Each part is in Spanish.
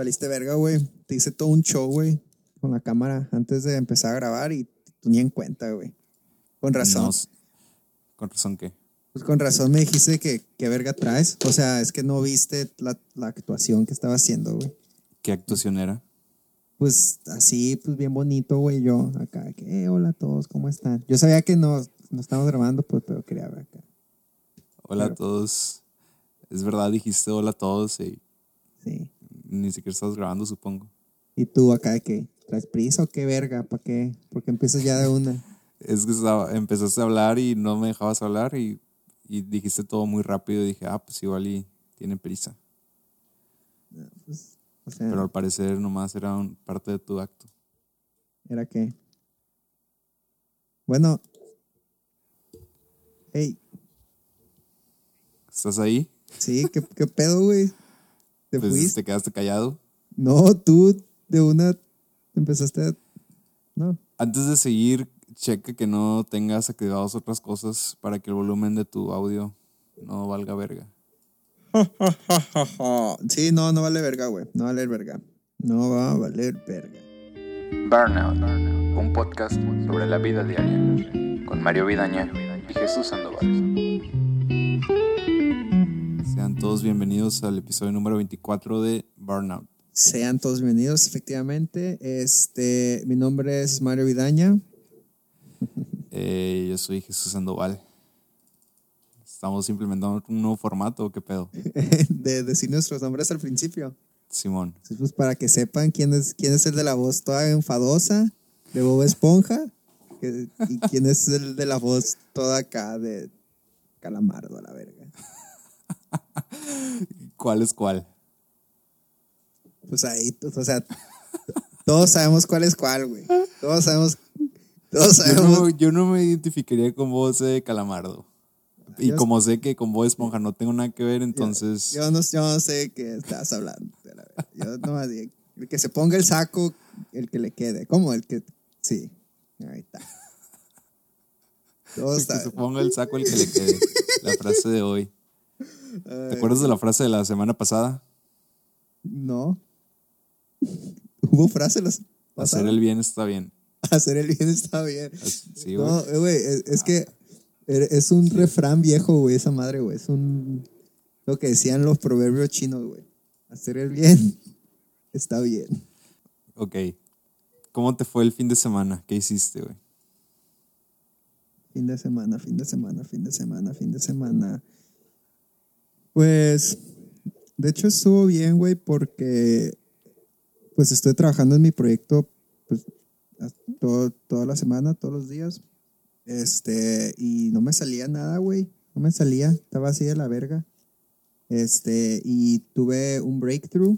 Saliste verga, güey. Te hice todo un show, güey, con la cámara antes de empezar a grabar y tú ni en cuenta, güey. Con razón. No ¿Con razón qué? Pues con razón me dijiste que qué verga traes. O sea, es que no viste la, la actuación que estaba haciendo, güey. ¿Qué actuación era? Pues así, pues bien bonito, güey, yo acá. Que, eh, hola a todos, ¿cómo están? Yo sabía que no, no estábamos grabando, pues, pero quería ver acá. Hola Claro. a todos. Es verdad, dijiste hola a todos y Sí. Ni siquiera estabas grabando, supongo. Y tú acá de que, ¿traes prisa o qué verga? ¿Para qué? Porque empiezas ya de una. Es que empezaste a hablar y no me dejabas hablar y, y dijiste todo muy rápido y dije, ah, pues igual y tiene prisa. O sea, Pero al parecer nomás era un- parte de tu acto. ¿era qué? Bueno. Hey, ¿Estás ahí? sí, ¿qué, qué pedo, güey? ¿Te Pues fuiste? te quedaste callado. No, tú de una empezaste a... No. Antes de seguir, checa que no tengas activadas otras cosas para que el volumen de tu audio no valga verga. Sí, no, no vale verga, güey. No vale verga. No va a valer verga. Burnout, un podcast sobre la vida diaria, con Mario Vidaña y Jesús Sandoval. Todos bienvenidos al episodio número 24 de Burnout. Sean todos bienvenidos, efectivamente. Este, mi nombre es Mario Vidaña. Eh, yo soy Jesús Sandoval. Estamos implementando un nuevo formato, ¿o ¿qué pedo? de decir nuestros nombres al principio. Simón. Pues para que sepan quién es, quién es el de la voz toda enfadosa, de Bob Esponja, y quién es el de la voz toda acá de Calamardo a la verga. ¿Cuál es cuál? Pues ahí, pues, o sea, todos sabemos cuál es cuál, güey. Todos sabemos, todos Yo sabemos. no, yo no me identificaría con voz de Calamardo. Y Yo- como sé que con Bob Esponja no tengo nada que ver, entonces... Yo no, yo no sé qué estás hablando. Yo no digo, el que se ponga el saco, el que le quede. ¿Cómo? El que. Sí. Ahí está. Todos que se ponga el saco el que le quede. La frase de hoy. ¿Te acuerdas de la frase de la semana pasada? No. Hubo frase los. Hacer el bien está bien. Hacer el bien está bien. Sí, güey. No, güey, es, es que er- es un refrán viejo, güey, esa madre, güey. Es un. Lo que decían los proverbios chinos, güey. Hacer el bien está bien. Ok. ¿Cómo te fue el fin de semana? ¿Qué hiciste, güey? Fin de semana, fin de semana, fin de semana, fin de semana. Pues, de hecho estuvo bien, güey, porque pues estoy trabajando en mi proyecto pues todo- toda la semana, todos los días. Este, y no me salía nada, güey. No me salía, estaba así de la verga. Este, y tuve un breakthrough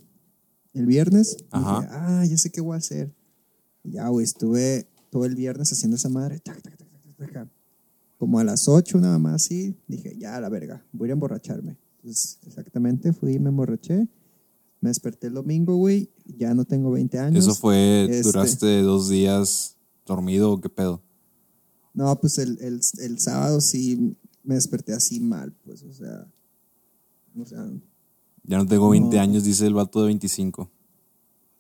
el viernes. Ajá. Dije, ah, ya sé qué voy a hacer. Y ya, güey, estuve todo el viernes haciendo esa madre. tac, tac, tac. Como a las 8 nada más así, dije, ya, la verga, voy a emborracharme. Entonces, exactamente, fui y me emborraché. Me desperté el domingo, güey, ya no tengo 20 años. Eso fue, Este- duraste dos días dormido o qué pedo. No, pues el, el, el sábado sí me desperté así mal, pues, o sea. O sea, Ya no tengo 20 No. años, dice el vato de 25.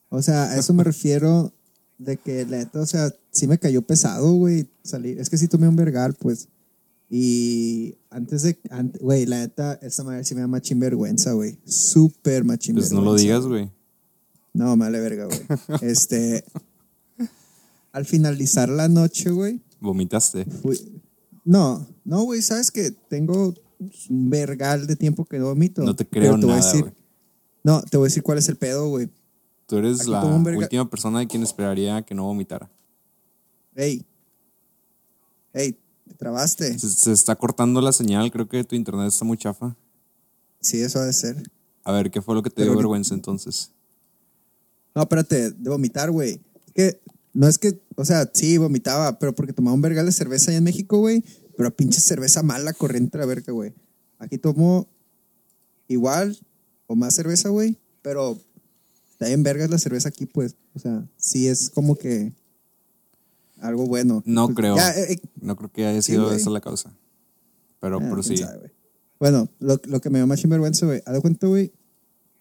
o sea, a eso me refiero de que la neta, o sea, sí me cayó pesado, güey, salir. Es que sí tomé un vergal, pues. Y antes de, güey, la neta, esta madre sí me da machín vergüenza, güey. Súper machín Pues no lo digas, güey. No, me vale verga, güey. Este, al finalizar la noche, güey, Vomitaste. fui- No, no, güey, sabes que tengo un vergal de tiempo que no vomito. No te creo voy a nada, decir-. No, te voy a decir cuál es el pedo, güey. Tú eres Aquí la última persona de quien esperaría que no vomitara. Ey. Ey, te trabaste. Se, se está cortando la señal, creo que tu internet está muy chafa. Sí, eso ha de ser. A ver, ¿qué fue lo que te Pero dio vergüenza entonces? No, espérate, de vomitar, güey. Que no es que, o sea, sí vomitaba, pero porque tomaba un vergal de cerveza allá en México, güey. Pero pinche cerveza mala, corriente a la verga, güey. Aquí tomo igual o más cerveza, güey. Pero está bien vergas la cerveza aquí, pues. O sea, sí es como que algo bueno. No Pues, creo. ya, eh, eh, No creo que haya sido güey. esa la causa. Pero Ah, sabe, güey. Bueno, lo, lo que me dio más vergüenza, güey. Haz de cuenta, güey,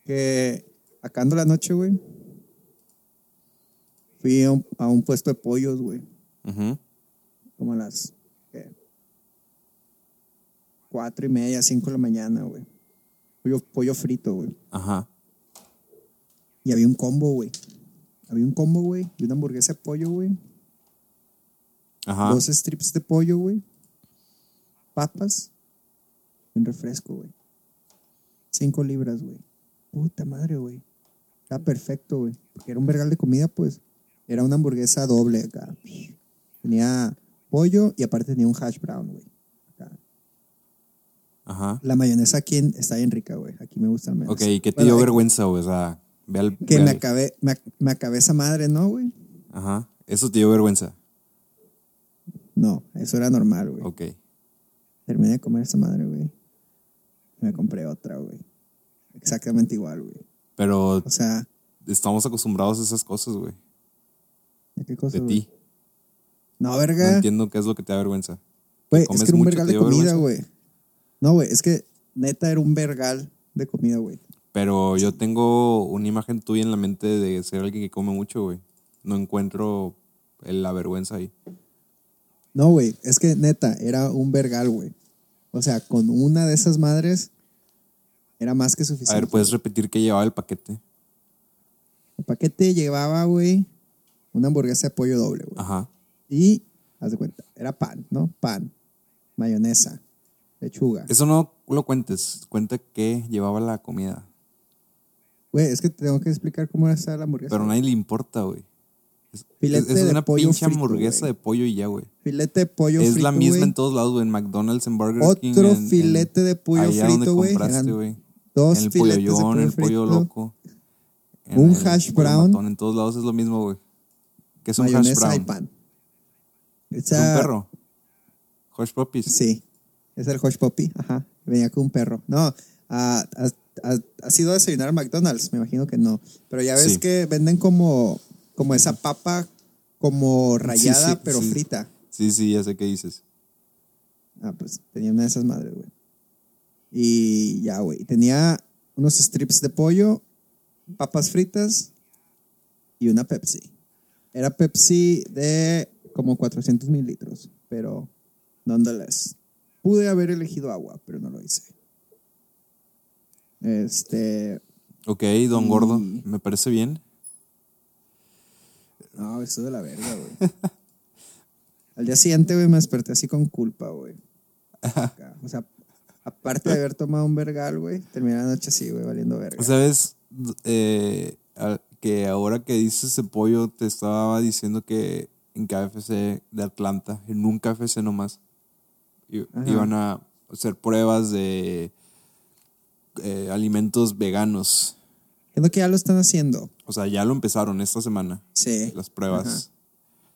que acabando la noche, güey, fui a un, a un puesto de pollos, güey. Ujú. Como a las ¿qué? cuatro y media, cinco de la mañana, güey. Pollo, pollo frito, güey. Ajá. Y había un combo, güey. Había un combo, güey. Y una hamburguesa de pollo, güey. Ajá. Dos strips de pollo, güey. Papas. Un refresco, güey. Cinco libras, güey. Puta madre, güey. Está perfecto, güey. Porque era un vergal de comida, pues. Era una hamburguesa doble acá. Tenía pollo y aparte tenía un hash brown, güey. Acá. Ajá. La mayonesa aquí en- está bien rica, güey. Aquí me gusta mayonesa. Ok, ¿y qué te dio vergüenza, güey? O sea, ve al. Que ve me al- acabé, me, me acabé esa madre, ¿no, güey? Ajá. Eso te dio vergüenza. No, eso era normal, güey. Ok. Terminé de comer esa madre, güey. Me compré otra, güey. Exactamente igual, güey. Pero O sea, estamos acostumbrados a esas cosas, güey. ¿de qué cosa? De ti. No, No verga. entiendo qué es lo que te da vergüenza. Güey, es que era un vergal ¿te de comida, güey. No, güey, es que neta era un vergal de comida, güey. Pero yo tengo una imagen tuya en la mente de ser alguien que come mucho, güey. No encuentro la vergüenza ahí. No, güey, es que neta era un vergal, güey. O sea, con una de esas madres era más que A suficiente. ver, ¿puedes repetir qué llevaba el paquete? El paquete llevaba, güey, una hamburguesa de pollo doble, güey. Ajá. Y, haz de cuenta, era pan, ¿no? Pan, mayonesa, lechuga. Eso no lo cuentes. Cuenta qué llevaba la comida. Güey, es que tengo que explicar cómo era esa la hamburguesa. Pero a nadie le importa, güey. Es, Filete es- es de una pollo pinche frito, hamburguesa güey. de pollo y ya, güey. Filete de pollo Es frito, la misma güey. en todos lados, güey. En McDonald's, en Burger King. Otro en- en- filete de pollo allá donde frito, güey. compraste, Eran güey. Dos En el filetes de pollollón, pollo el pollo frito, loco. un hash brown, matón, En todos lados es lo mismo, güey. ¿Qué es un hash brown? y pan. ¿Es un perro? Hush puppies. Sí, es el Hush Poppy, ajá. Venía con un perro. No, ¿has, ido a desayunar a McDonald's? Me imagino que no. Pero ya ves Sí. que venden como, como esa papa como rayada, sí, pero sí. frita. Sí, sí, ya sé qué dices. Ah, pues tenía una de esas madres, güey. Y ya, güey. Tenía unos strips de pollo, papas fritas y una Pepsi. Era Pepsi de como 400 mililitros, pero nonetheless. Pude haber elegido agua, pero no lo hice. Este. Ok, don Gordo, Y- me parece bien. No, eso de la verga, güey. Al día siguiente, güey, me desperté así con culpa, güey. O sea, aparte de haber tomado un vergal, güey, terminé la noche así, güey, valiendo verga. ¿Sabes? Eh, que ahora que dices ese pollo, te estaba diciendo que en KFC de Atlanta, en un KFC nomás, Ajá. iban a hacer pruebas de eh, alimentos veganos. Entiendo que ya lo están haciendo. O sea, ya lo empezaron esta semana, Sí. las pruebas. Ajá.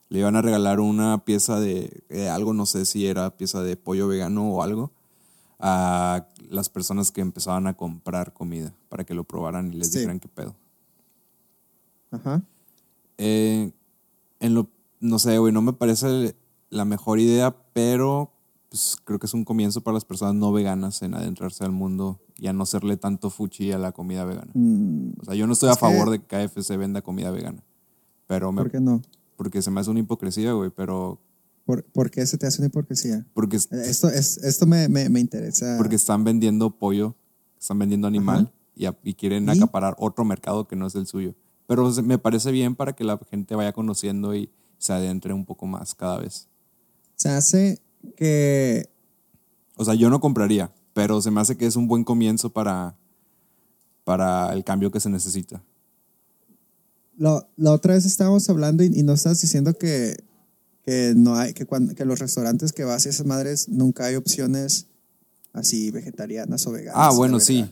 Le iban a regalar una pieza de algo, no sé si era pieza de pollo vegano o algo, a las personas que empezaban a comprar comida para que lo probaran y les Sí. dijeran qué pedo. Ajá. Eh, en lo, no sé, güey, no me parece la mejor idea, pero pues, creo que es un comienzo para las personas no veganas en adentrarse al mundo y a no serle tanto fuchi a la comida vegana. Mm, O sea, yo no estoy Es a favor que- de que KFC venda comida vegana, pero me, ¿Por qué no? porque se me hace una hipocresía, güey, pero ¿Por, por qué se te hace una hipocresía? porque, Esto, es, esto me, me, me interesa. porque están vendiendo pollo, están vendiendo animal y, a- y quieren ¿Y? acaparar otro mercado que no es el suyo. Pero me parece bien para que la gente vaya conociendo y se adentre un poco más cada vez. Se hace que O sea, yo no compraría, pero se me hace que es un buen comienzo para, para el cambio que se necesita. lo- la otra vez estábamos hablando y, y no estás diciendo que, que no hay, que, cuando, que los restaurantes que vas y esas madres nunca hay opciones así vegetarianas o veganas. Ah, la bueno, sí.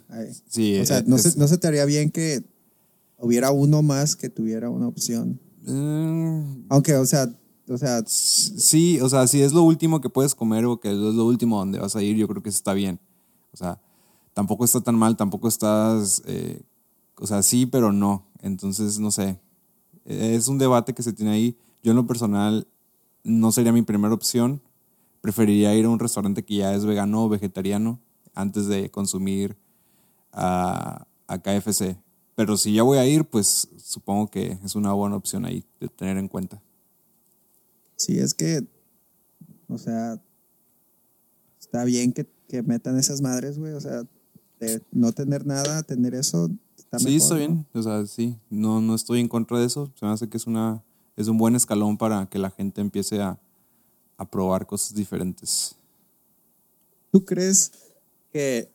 Sí, O sea, eh, no, es- se, no se te haría bien que hubiera uno más que tuviera una opción. Mm, Aunque, o sea, o sea, sí, o sea, si es lo último que puedes comer o que es lo último donde vas a ir, yo creo que está bien. O sea, tampoco está tan mal, tampoco estás, eh, o sea, sí, pero no. Entonces, no sé. Es un debate que se tiene ahí. Yo en lo personal no sería mi primera opción. Preferiría ir a un restaurante que ya es vegano o vegetariano antes de consumir a, a KFC. Pero si ya voy a ir, pues supongo que es una buena opción ahí de tener en cuenta. Sí, es que, o sea, está bien que, que metan esas madres, güey. O sea, de no tener nada, tener eso, está sí, mejor, está ¿no? bien. O sea, sí, no, no estoy en contra de eso. Se me hace que es, una, es un buen escalón para que la gente empiece a, a probar cosas diferentes. ¿Tú crees que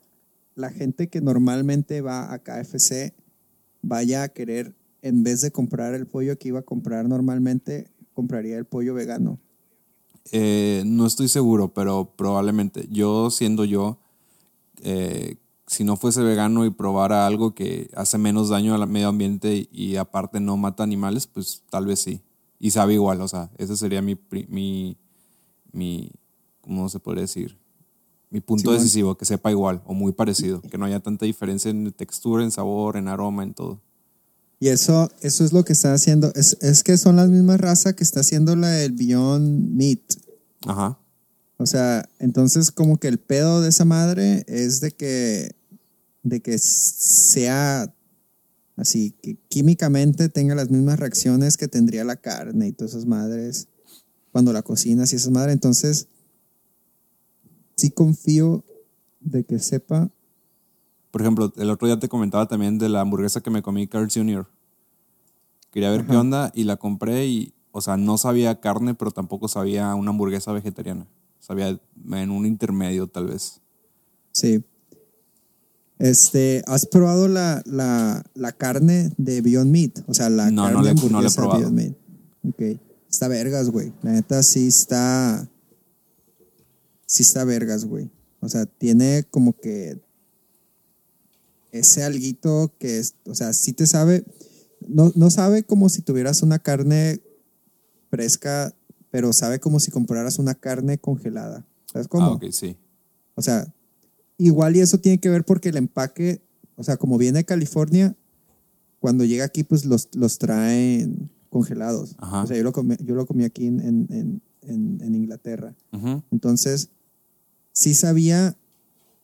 la gente que normalmente va a KFC vaya a querer, en vez de comprar el pollo que iba a comprar normalmente, compraría el pollo vegano? Eh, no estoy seguro, pero probablemente. Yo siendo yo, eh, si no fuese vegano y probara algo que hace menos daño al medio ambiente y, aparte no mata animales, pues tal vez sí. Y sabe igual, o sea, ese sería mi, mi, mi ¿cómo se podría decir? Mi punto decisivo, que sepa igual o muy parecido, que no haya tanta diferencia en textura, en sabor, en aroma, en todo. Y eso, eso es lo que está haciendo. Es, es que son las mismas razas que está haciendo la del Beyond Meat. Ajá. O sea, entonces como que el pedo de esa madre es de que, de que sea así, que químicamente tenga las mismas reacciones que tendría la carne y todas esas madres cuando la cocinas y esas madres. Entonces, sí confío de que sepa. Por ejemplo, el otro día te comentaba también de la hamburguesa que me comí Carl Jr. Quería ver qué Ajá. onda y la compré y, o sea, no sabía carne, pero tampoco sabía una hamburguesa vegetariana. Sabía en un intermedio tal vez. Sí. Este, ¿has probado la, la, la carne de Beyond Meat? O sea, la No, carne no le- no le he hamburguesa de probado. Beyond Meat. Ok. Está vergas, güey. La neta sí está. Sí está vergas, güey. O sea, tiene como que ese alguito que es, o sea, sí te sabe, no, no sabe como si tuvieras una carne fresca, pero sabe como si compraras una carne congelada. ¿Sabes cómo? Ah, ok, sí. O sea, igual y eso tiene que ver porque el empaque, o sea, como viene de California, cuando llega aquí, pues los, los traen congelados. Ajá. O sea, yo lo comí, yo lo comí aquí en, en, en, Inglaterra. Entonces, sí sabía,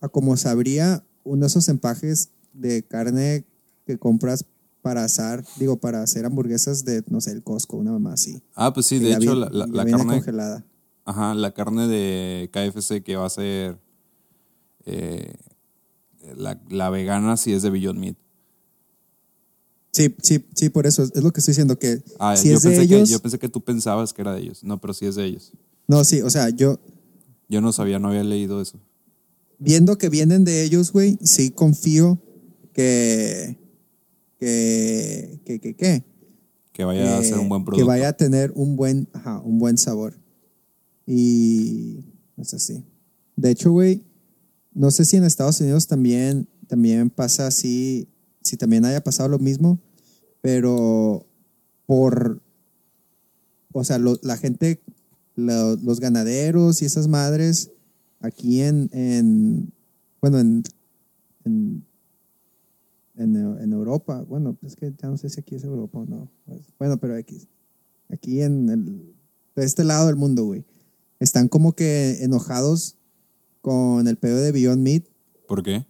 a como sabría uno de esos empaques de carne que compras para asar, digo, para hacer hamburguesas de, no sé, el Costco, una mamá así. Ah, pues sí, de hecho, la, la- carne. congelada. Ajá, la carne de KFC que va a ser eh, la, la vegana si es de Beyond Meat. Sí, sí, sí, por eso es lo que estoy diciendo, que Ah, si yo, es de pensé ellos... que, yo pensé que tú pensabas que era de ellos. No, pero sí es de ellos. No, sí, o sea, yo Yo no sabía, no había leído eso. Viendo que vienen de ellos, güey, sí confío que que que que que, Que vaya a que- ser un buen que producto. vaya a tener un buen, ajá, un buen sabor. Y es así. De hecho, güey, no sé si en Estados Unidos también también pasa así, si también haya pasado lo mismo, pero por o sea, lo- la gente lo- los ganaderos y esas madres aquí en, en bueno, en, en, en, Europa, bueno, es que ya no sé si aquí es Europa o no. Bueno, pero X. Aquí en el, de este lado del mundo, güey. Están como que enojados con el pedo de Beyond Meat ¿Por qué?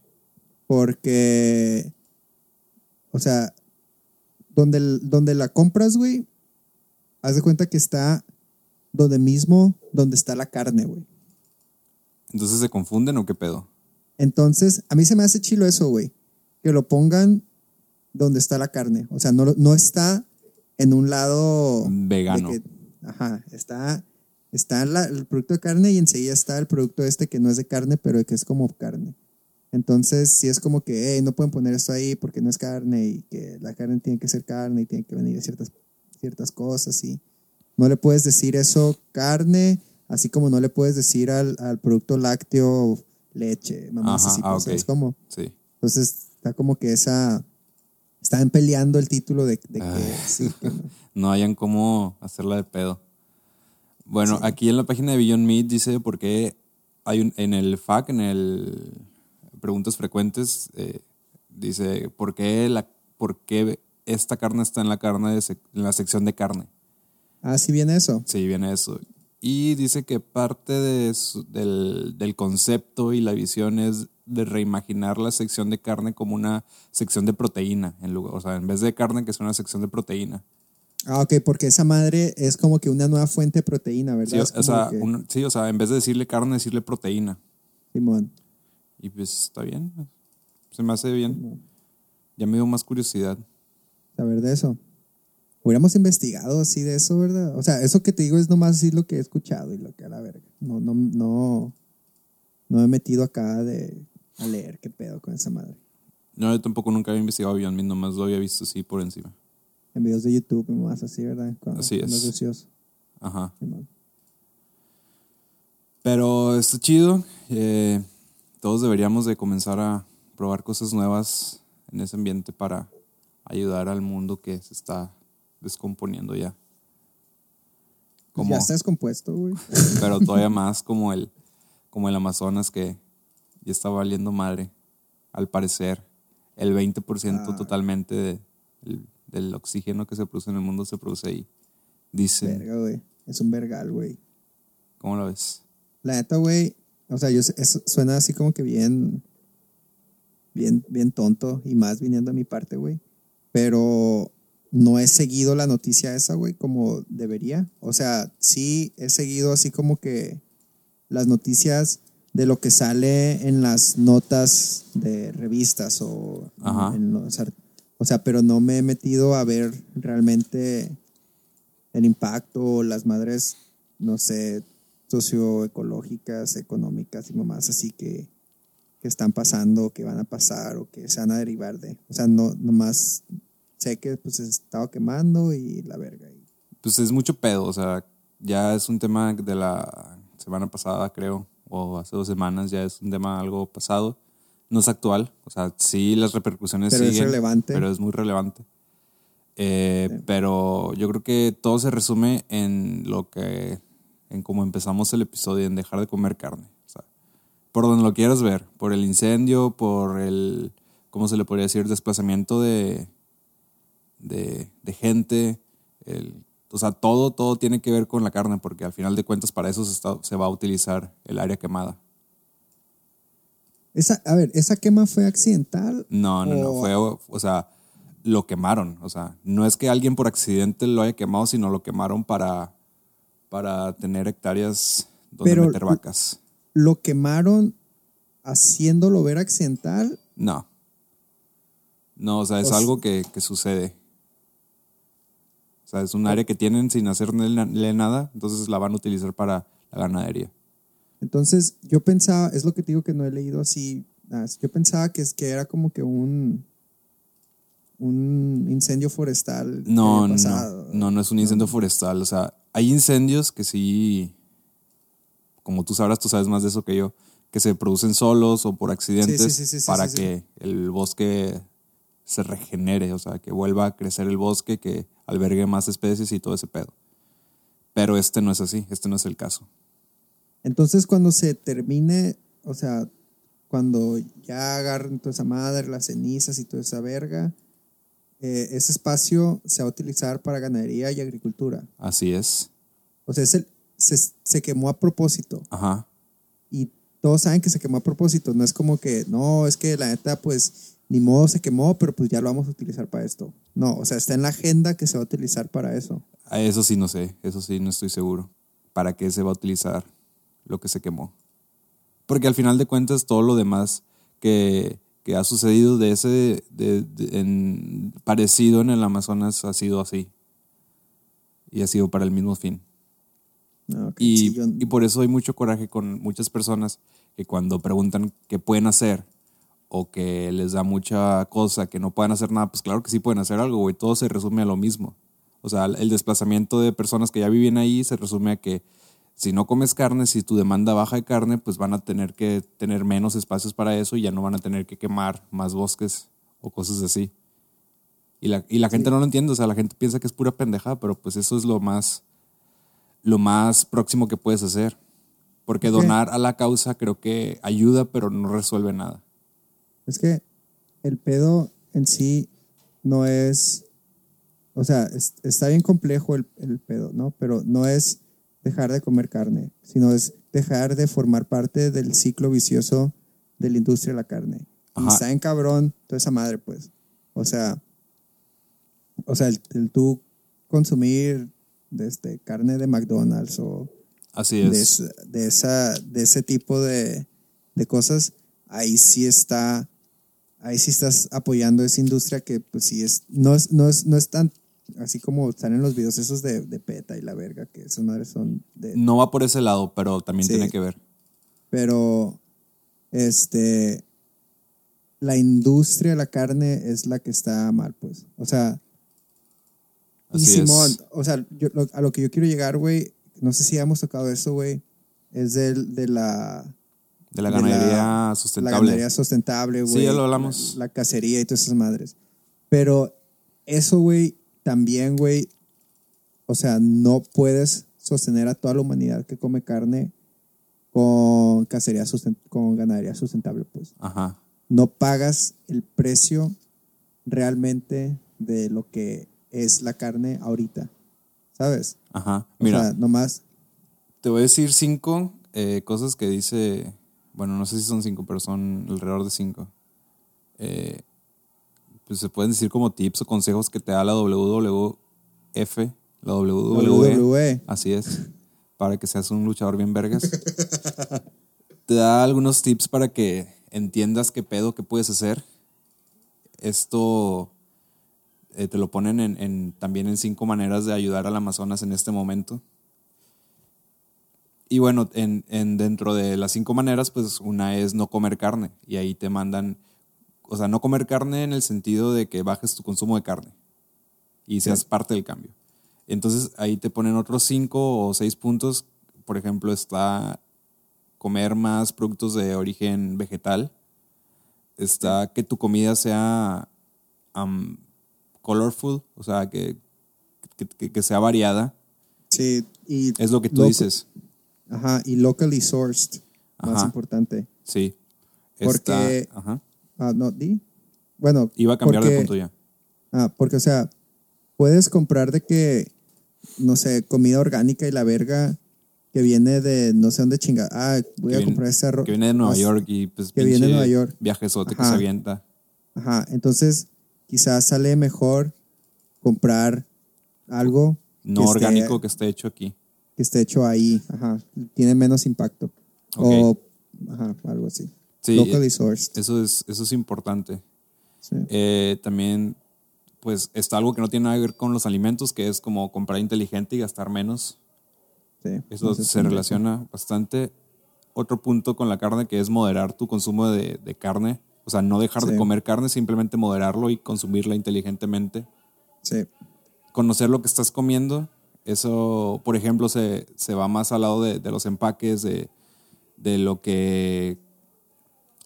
porque, o sea, donde, donde la compras, güey, haz de cuenta que está donde mismo, donde está la carne, güey. Entonces se confunden o qué pedo? Entonces, a mí se me hace chilo eso, güey. Que lo pongan donde está la carne. O sea, no, no está en un lado... Vegano. que- ajá, está, está la- el producto de carne y enseguida está el producto este que no es de carne, pero que es como carne. Entonces, sí es como que, hey, no pueden poner esto ahí porque no es carne y que la carne tiene que ser carne y tiene que venir de ciertas, ciertas cosas y no le puedes decir eso carne, así como no le puedes decir al, al producto lácteo leche, mamás Ajá, así, ah, pues, ok. ¿sabes cómo? Sí. Entonces, está como que esa... Están peleando el título de, de que Ay. sí, que no. No hayan cómo hacerla de pedo. Bueno, aquí en la página de Beyond Meat dice por qué hay un, en el FAQ, en el preguntas frecuentes, eh, dice por qué, la, por qué esta carne está en la, carne de sec- en la sección de carne. Ah, sí viene eso. Sí, viene eso. Y dice que parte de su- del, del concepto y la visión es de reimaginar la sección de carne como una sección de proteína. En lugar, o sea, en vez de carne, que es una sección de proteína. Ah, ok, porque esa madre es como que una nueva fuente de proteína, Sí, ¿verdad? o, Es o como sea, que- un- sí, o sea, en vez de decirle carne, decirle proteína. Simón. Y pues está bien. Se me hace bien. Ya me dio más curiosidad. saber de eso. Hubiéramos investigado así de eso, ¿verdad? O sea, eso que te digo es nomás así lo que he escuchado y lo que a la verga. No, no, no, no me he metido acá de a leer qué pedo con esa madre. No, yo tampoco nunca había investigado Meat, nomás lo había visto así por encima. En videos de YouTube y más así, ¿verdad? Cuando, Así cuando es. ocioso. Ajá. Pero está chido. eh, todos deberíamos de comenzar a probar cosas nuevas en ese ambiente para ayudar al mundo que se está descomponiendo ya. Pues Como, ya está descompuesto, güey. pero todavía más como el, como el Amazonas que ya está valiendo madre. Al parecer, el 20% Ah. totalmente de- el- del oxígeno que se produce en el mundo se produce ahí. Dicen. Verga, güey. Es un vergal, güey. ¿Cómo lo ves? La neta, güey, o sea, yo eso suena así como que bien, bien, bien tonto y más viniendo a mi parte, güey. Pero no he seguido la noticia esa, güey, como debería. O sea, sí he seguido así como que las noticias de lo que sale en las notas de revistas o Ajá. en los o sea, pero no me he metido a ver realmente el impacto, las madres, no sé, socioecológicas, económicas y mamás así que, que están pasando, que van a pasar o que se van a derivar de. O sea, no, nomás sé que pues se estaba quemando y la verga. Y, Pues es mucho pedo, o sea, ya es un tema de la semana pasada, creo, o hace dos semanas, ya es un tema algo pasado. No es actual, o sea, sí las repercusiones Pero es siguen, relevante. pero es muy relevante. Eh, Pero yo creo que todo se resume en lo que, en cómo empezamos el episodio, en dejar de comer carne. O sea, por donde lo quieras ver, por el incendio, por el, ¿cómo se le podría decir? Desplazamiento de, de, de gente, el, o sea, todo, todo tiene que ver con la carne, porque al final de cuentas para eso se, está- se va a utilizar el área quemada. esa, a ver, ¿esa quema fue accidental? No, no, no, fue, o sea, lo quemaron, o sea, no es que alguien por accidente lo haya quemado, sino lo quemaron para, para tener hectáreas donde Pero- meter vacas. ¿Lo quemaron haciéndolo ver accidental? No. No, o sea, es O sea- algo que, que sucede. O sea, es un área que tienen sin hacerle nada, entonces la van a utilizar para la ganadería. Entonces, yo pensaba, es lo que te digo que no he leído así. Yo pensaba que, es, que era como que un, un incendio forestal. No, no, no, no es un incendio forestal. O sea, hay incendios que sí, como tú sabrás, tú sabes más de eso que yo, que se producen solos o por accidentes Sí, sí, sí, sí, para que el bosque se regenere, o sea, que vuelva a crecer el bosque, que albergue más especies y todo ese pedo. Pero este no es así, este no es el caso. Entonces, cuando se termine, o sea, cuando ya agarren toda esa madre, las cenizas y toda esa verga, eh, ese espacio se va a utilizar para ganadería y agricultura. Así es. O sea, es el- se, se quemó a propósito. Ajá. y todos saben que se quemó a propósito. No es como que, no, es que la neta, pues, ni modo se quemó, pero pues ya lo vamos a utilizar para esto. No, o sea, está en la agenda que se va a utilizar para eso. A Eso sí no sé, eso sí no estoy seguro. ¿Para qué se va a utilizar lo que se quemó? Porque al final de cuentas todo lo demás que, que ha sucedido de ese de- de- en- parecido en el Amazonas ha sido así. Y ha sido para el mismo fin. No, ok, Y, sí, yo- y por eso hay mucho coraje con muchas personas que cuando preguntan qué pueden hacer o que les da mucha cosa que no pueden hacer nada, pues claro que sí pueden hacer algo, güey. Todo se resume a lo mismo. O sea, el desplazamiento de personas que ya viven ahí se resume a que si no comes carne, si tu demanda baja de carne, pues van a tener que tener menos espacios para eso y ya no van a tener que quemar más bosques o cosas así. Y la, y la gente no lo entiende, o sea, la gente piensa que es pura pendejada, pero pues eso es lo más, lo más próximo que puedes hacer. Porque donar a la causa creo que ayuda, pero no resuelve nada. Es que el pedo en sí no es, o sea, es- está bien complejo el, el pedo, ¿no? Pero no es dejar de comer carne, sino es dejar de formar parte del ciclo vicioso de la industria de la carne. Y está en cabrón toda esa madre, pues. O sea, o sea, el, el tú consumir este, carne de McDonald's o Así de, es. esa- de, esa, de ese tipo de, de cosas, ahí sí está, ahí sí estás apoyando esa industria que pues sí es, no es, no es, no es tan así como están en los videos esos de, de PETA y la verga, que esas madres son de, No va por ese lado, pero también Sí. tiene que ver. pero este la industria de la carne es la que está mal, pues. O sea, y Simón, es. o sea, yo- lo- a lo que yo quiero llegar, güey, no sé si hemos tocado eso, güey, es del, de la De la de ganadería la sustentable. ganadería sustentable, güey. ya lo hablamos. La, la cacería y todas esas madres. Pero eso, güey, también, güey, o sea, no puedes sostener a toda la humanidad que come carne con cacería con ganadería sustentable, pues. Ajá. No pagas el precio realmente de lo que es la carne ahorita, ¿sabes? Ajá. O Mira, sea, nomás, te voy a decir cinco eh, cosas que dice. Bueno, no sé si son cinco, pero son alrededor de cinco. Eh, pues se pueden decir como tips o consejos que te da la WWF, la WWE. WWE. Así es. Para que seas un luchador bien vergas. te da algunos tips para que entiendas qué pedo que puedes hacer. Esto eh, te lo ponen en, en- también en cinco maneras de ayudar al Amazonas en este momento. Y bueno, en, en dentro de las cinco maneras, pues una es no comer carne. Y ahí te mandan, o sea, no comer carne en el sentido de que bajes tu consumo de carne y seas parte del cambio. Entonces ahí te ponen otros cinco o seis puntos. Por ejemplo, está comer más productos de origen vegetal. Está que tu comida sea um, colorful, o sea, que, que, sea variada. Sí, y Es lo que tú dices. Ajá, y locally sourced, más Ajá. importante. Sí. Porque- Está- ajá. Ah, no, di. Bueno, Iba a cambiar de punto ya. Ah, porque, o sea, puedes comprar de que, no sé, comida orgánica y la verga que viene de no sé dónde chinga. Ah, voy Que a viene- comprar este arroz. Que viene de Nueva York y pues que viene de Nueva York. Viajesote que se avienta. Ajá, entonces quizás sale mejor comprar algo No que esté- orgánico que esté hecho aquí. Que esté hecho ahí. Ajá, tiene menos impacto. O, ajá, algo así. Sí, locally eh, sourced. Eso es, eso es importante. Sí. Eh, también, pues, está algo que no tiene nada que ver con los alimentos, que es como comprar inteligente y gastar menos. sí, Eso eso se relaciona bastante. Otro punto con la carne que es moderar tu consumo de, de carne. O sea, no dejar de comer carne, simplemente moderarlo y consumirla inteligentemente. Sí, Conocer lo que estás comiendo. Eso, por ejemplo, se, se va más al lado de, de los empaques, de, de lo que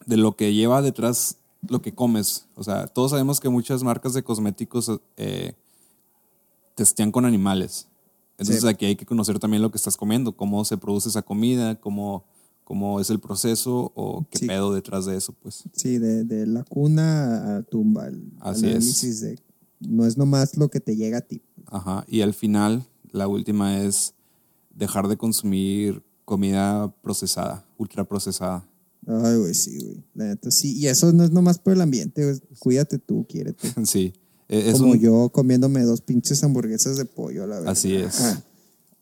de lo que lleva detrás lo que comes. O sea, todos sabemos que muchas marcas de cosméticos eh, testean con animales. Entonces Sí. aquí hay que conocer también lo que estás comiendo, cómo se produce esa comida, cómo, cómo es el proceso o qué Sí. pedo detrás de eso, pues. sí, de, de la cuna a tumba. El Así es. análisis de no es nomás lo que te llega a ti. Ajá. Y al final, la última es dejar de consumir comida procesada, ultra procesada. Ay, güey, sí, güey. La neta, sí. Y eso no es nomás por el ambiente, güey. Cuídate tú, quiérete. sí. Eh, Es Como un- yo comiéndome dos pinches hamburguesas de pollo a la vez. Así es.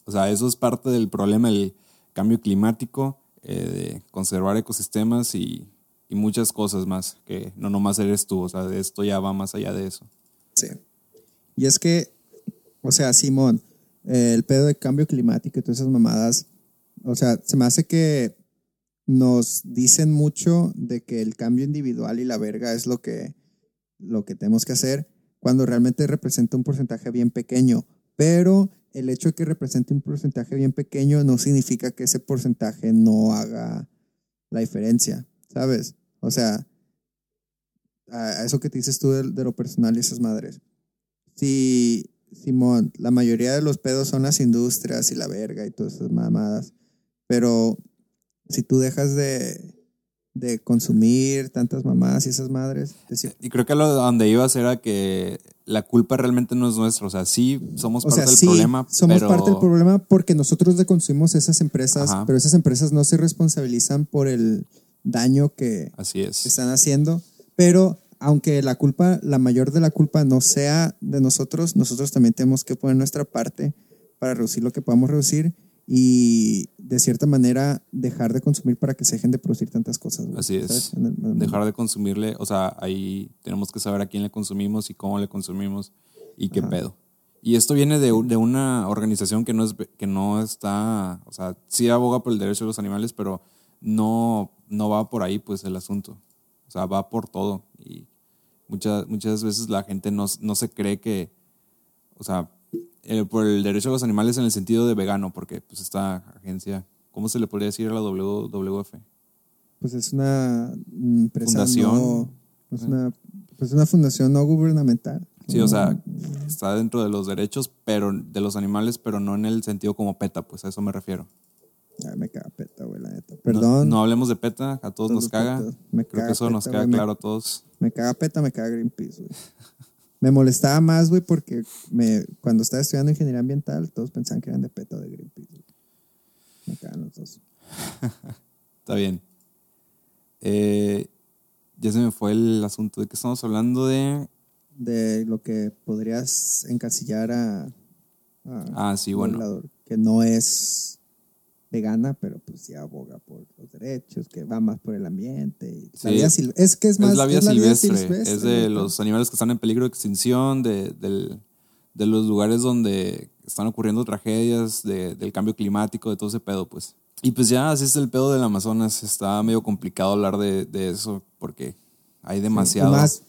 O sea, eso es parte del problema del cambio climático, eh, de conservar ecosistemas y, y muchas cosas más, que no nomás eres tú, o sea, esto ya va más allá de eso. Sí. Y es que, o sea, Simón, eh, el pedo de cambio climático y todas esas mamadas, o sea, se me hace que nos dicen mucho de que el cambio individual y la verga es lo que, lo que tenemos que hacer, cuando realmente representa un porcentaje bien pequeño. Pero el hecho de que represente un porcentaje bien pequeño no significa que ese porcentaje no haga la diferencia, ¿sabes? O sea, a eso que te dices tú de, de lo personal y esas madres. Sí, Simón, la mayoría de los pedos son las industrias y la verga y todas esas mamadas. Pero si tú dejas de, de consumir tantas mamadas y esas madres, Y creo que lo donde ibas era que la culpa realmente no es nuestra, o sea, sí somos o parte sea, del sí, problema, somos pero parte del problema porque nosotros le consumimos esas empresas, Ajá. pero esas empresas no se responsabilizan por el daño que Así es. están haciendo. Pero aunque la culpa, la mayor de la culpa no sea de nosotros, nosotros también tenemos que poner nuestra parte para reducir lo que podamos reducir y de cierta manera dejar de consumir para que se dejen de producir tantas cosas. güey, Así es. Dejar de consumirle, o sea, ahí tenemos que saber a quién le consumimos y cómo le consumimos y qué pedo. Y esto viene de, de una organización que no, es, que no está, o sea, sí aboga por el derecho de los animales, pero no, no va por ahí pues el asunto. O sea, va por todo. Y muchas, muchas veces la gente no, no se cree que, o sea, eh, por el derecho de los animales en el sentido de vegano, porque pues esta agencia, ¿cómo se le podría decir a la WWF? Pues es una empresa Fundación. no- es una, pues una fundación no gubernamental. Sí, o sea, está dentro de los derechos pero de los animales, pero no en el sentido como PETA, pues a eso me refiero. Ay, me caga peta, güey, la neta. Perdón. No, hablemos de PETA, a todos Todos nos caga. petas. Me Creo caga que eso nos queda me- claro a todos. Me caga peta, me caga Greenpeace, güey. Me molestaba más, güey, porque me, cuando estaba estudiando ingeniería ambiental, todos pensaban que eran de peta o de Greenpeace. Me cagan los dos. Está bien. Eh, ya se me fue el asunto de que estamos hablando de... De lo que podrías encasillar a. a Ah, sí, bueno. violador, Que no es vegana, pero pues sí aboga por los derechos, que va más por el ambiente. y la vida es que es más. es la vida vida silvestre, es de los animales que están en peligro de extinción, de, del- de los lugares donde están ocurriendo tragedias, de- del cambio climático, de todo ese pedo, pues. Y pues ya, así es el pedo del Amazonas. Está medio complicado hablar de, de eso porque hay demasiado. Y más,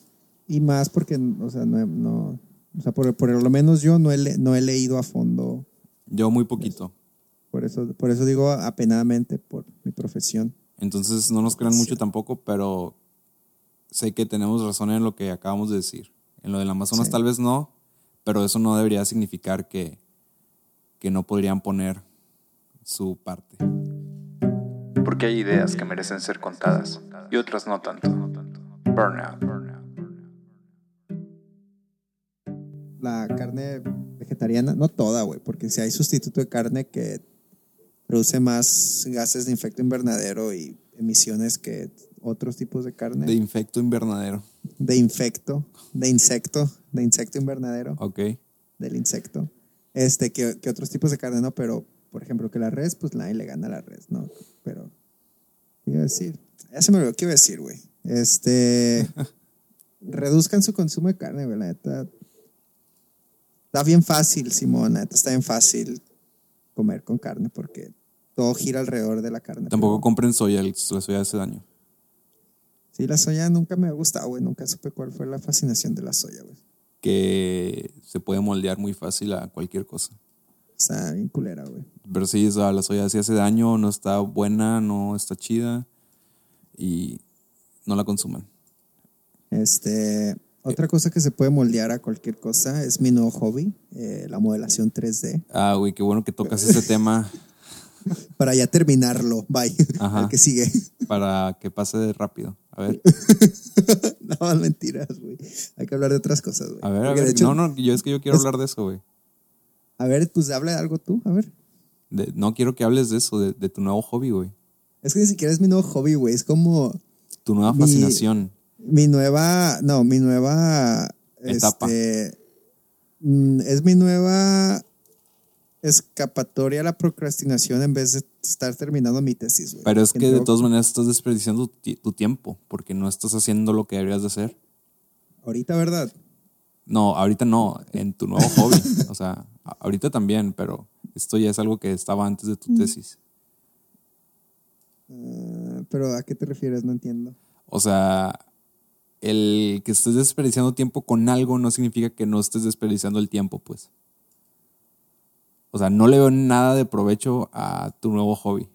y más porque, o sea, no, no- o sea, por, por lo menos yo no he, no he leído a fondo. Yo muy poquito. Por eso, por eso digo apenadamente por mi profesión. Entonces no nos crean mucho tampoco, pero sé que tenemos razón en lo que acabamos de decir. En lo del Amazonas Sí. tal vez no, pero eso no debería significar que, que no podrían poner su parte. Porque hay ideas que merecen ser contadas y otras no tanto. Burnout. La carne vegetariana, no toda, güey, porque si hay sustituto de carne que produce más gases de efecto invernadero y emisiones que otros tipos de carne. De infecto invernadero. de infecto, de insecto, de insecto invernadero. Ok. del insecto. Este, que, que otros tipos de carne no, pero por ejemplo, que la res, pues nadie le gana a la res, ¿no? Pero, ¿qué iba a decir? Ya se me olvidó qué iba a decir, güey. Este, reduzcan su consumo de carne, güey, la neta. Está bien fácil, Simón, la neta, está bien fácil comer con carne porque todo gira alrededor de la carne. Tampoco pero- compren soya, la soya hace daño. Sí, la soya nunca me ha gustado, güey. Nunca supe cuál fue la fascinación de la soya, güey. Que se puede moldear muy fácil a cualquier cosa. Está bien culera, güey. Pero sí, o sea, la soya sí hace daño, no está buena, no está chida y no la consuman. Este, otra cosa que se puede moldear a cualquier cosa es mi nuevo hobby, eh, la modelación 3D. Ah, güey, qué bueno que tocas ese tema Para ya terminarlo, bye. Ajá. El que sigue. para que pase rápido. A ver, no, mentiras, güey. Hay que hablar de otras cosas, güey. a ver, a ver. hecho- no, no, yo es que yo quiero es- hablar de eso, güey. A ver, pues habla de algo tú, a ver. De- No quiero que hables de eso, de, de tu nuevo hobby, güey. Es que ni siquiera es mi nuevo hobby, güey. Es como Tu nueva Mi- fascinación. Mi nueva, no, mi nueva Etapa. Este, mm, es mi nueva escapatoria a la procrastinación en vez de estar terminando mi tesis. Pero es que de todas maneras estás desperdiciando tu, ti- tu tiempo porque no estás haciendo lo que deberías de hacer. Ahorita, ¿verdad? No, ahorita no, en tu nuevo hobby. O sea, ahorita también, pero esto ya es algo que estaba antes de tu tesis. Ah, pero ¿a qué te refieres? No entiendo. O sea, el que estés desperdiciando tiempo con algo no significa que no estés desperdiciando el tiempo, pues. O sea, no le veo nada de provecho a tu nuevo hobby.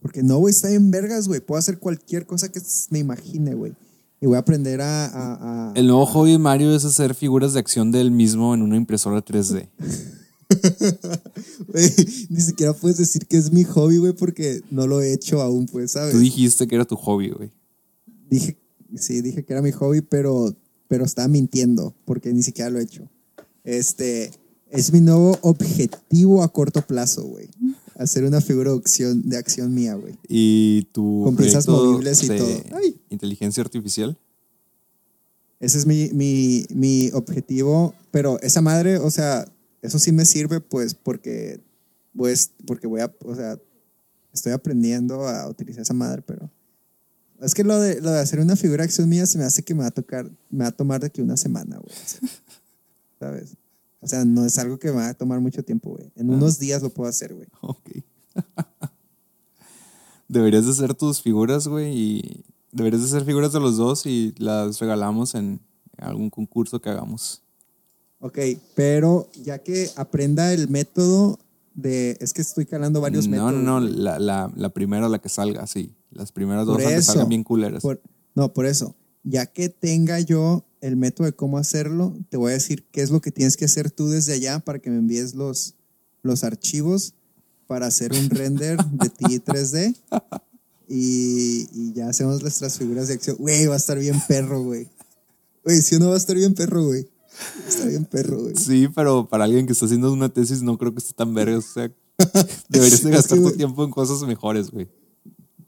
Porque no, güey, está en vergas, güey. Puedo hacer cualquier cosa que me imagine, güey. Y voy a aprender a... a- a- El nuevo hobby de Mario es hacer figuras de acción de él mismo en una impresora 3D. Güey, ni siquiera puedes decir que es mi hobby, güey, porque no lo he hecho aún, pues, ¿sabes? Tú dijiste que era tu hobby, güey. Dije, sí, dije que era mi hobby, pero, pero estaba mintiendo, porque ni siquiera lo he hecho. Este, es mi nuevo objetivo a corto plazo, güey. hacer una figura de acción, de acción mía, güey. ¿Y tu Con piezas movibles y todo. Ay. inteligencia artificial? Ese es mi, mi, mi objetivo. Pero esa madre, o sea, eso sí me sirve, pues, porque, pues, porque voy a, o sea, estoy aprendiendo a utilizar esa madre, pero. Es que lo de, lo de hacer una figura de acción mía se me hace que me va a tocar, me va a tomar de aquí una semana, güey. ¿Sabes? O sea, no es algo que me va a tomar mucho tiempo, güey. En unos días lo puedo hacer, güey. Ok. deberías de hacer tus figuras, güey, y deberías de hacer figuras de los dos y las regalamos en algún concurso que hagamos. Ok, pero ya que aprenda el método de. Es que estoy calando varios no, métodos. no, no, güey. la, la, la primera, la que salga, sí. Las primeras Por dos, salgan bien culeras. Por- no, por eso. Ya que tenga yo el método de cómo hacerlo, te voy a decir qué es lo que tienes que hacer tú desde allá para que me envíes los, los archivos para hacer un render de ti 3D. Y, y ya hacemos nuestras figuras de acción. Güey, va a estar bien perro, güey. Güey, si uno va a estar bien perro, güey. Estar bien perro, güey. Sí, pero para alguien que está haciendo una tesis no creo que esté tan verga. O sea, deberías de Es gastar que, tu tiempo en cosas mejores, güey.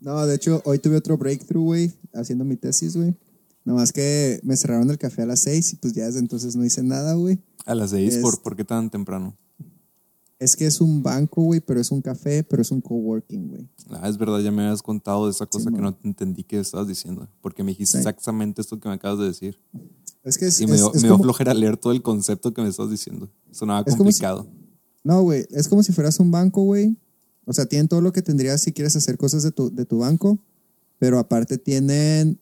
No, de hecho, hoy tuve otro breakthrough, güey, haciendo mi tesis, güey. Nomás que me cerraron el café a las seis y pues ya desde entonces no hice nada, güey. A las seis, ¿por, Es- ¿por qué tan temprano? Es que es un banco, güey, pero es un café, pero es un coworking, güey. Ah, es verdad, ya me habías contado de esa cosa que no te entendí que estabas diciendo. Porque me dijiste Sí. exactamente esto que me acabas de decir. Es que es, Y me es- dio, es me dio flojera leer todo el concepto que me estás diciendo. Sonaba si- complicado. No, güey, es como si fueras un banco, güey. O sea, tienen todo lo que tendrías si quieres hacer cosas de tu, de tu banco, pero aparte tienen,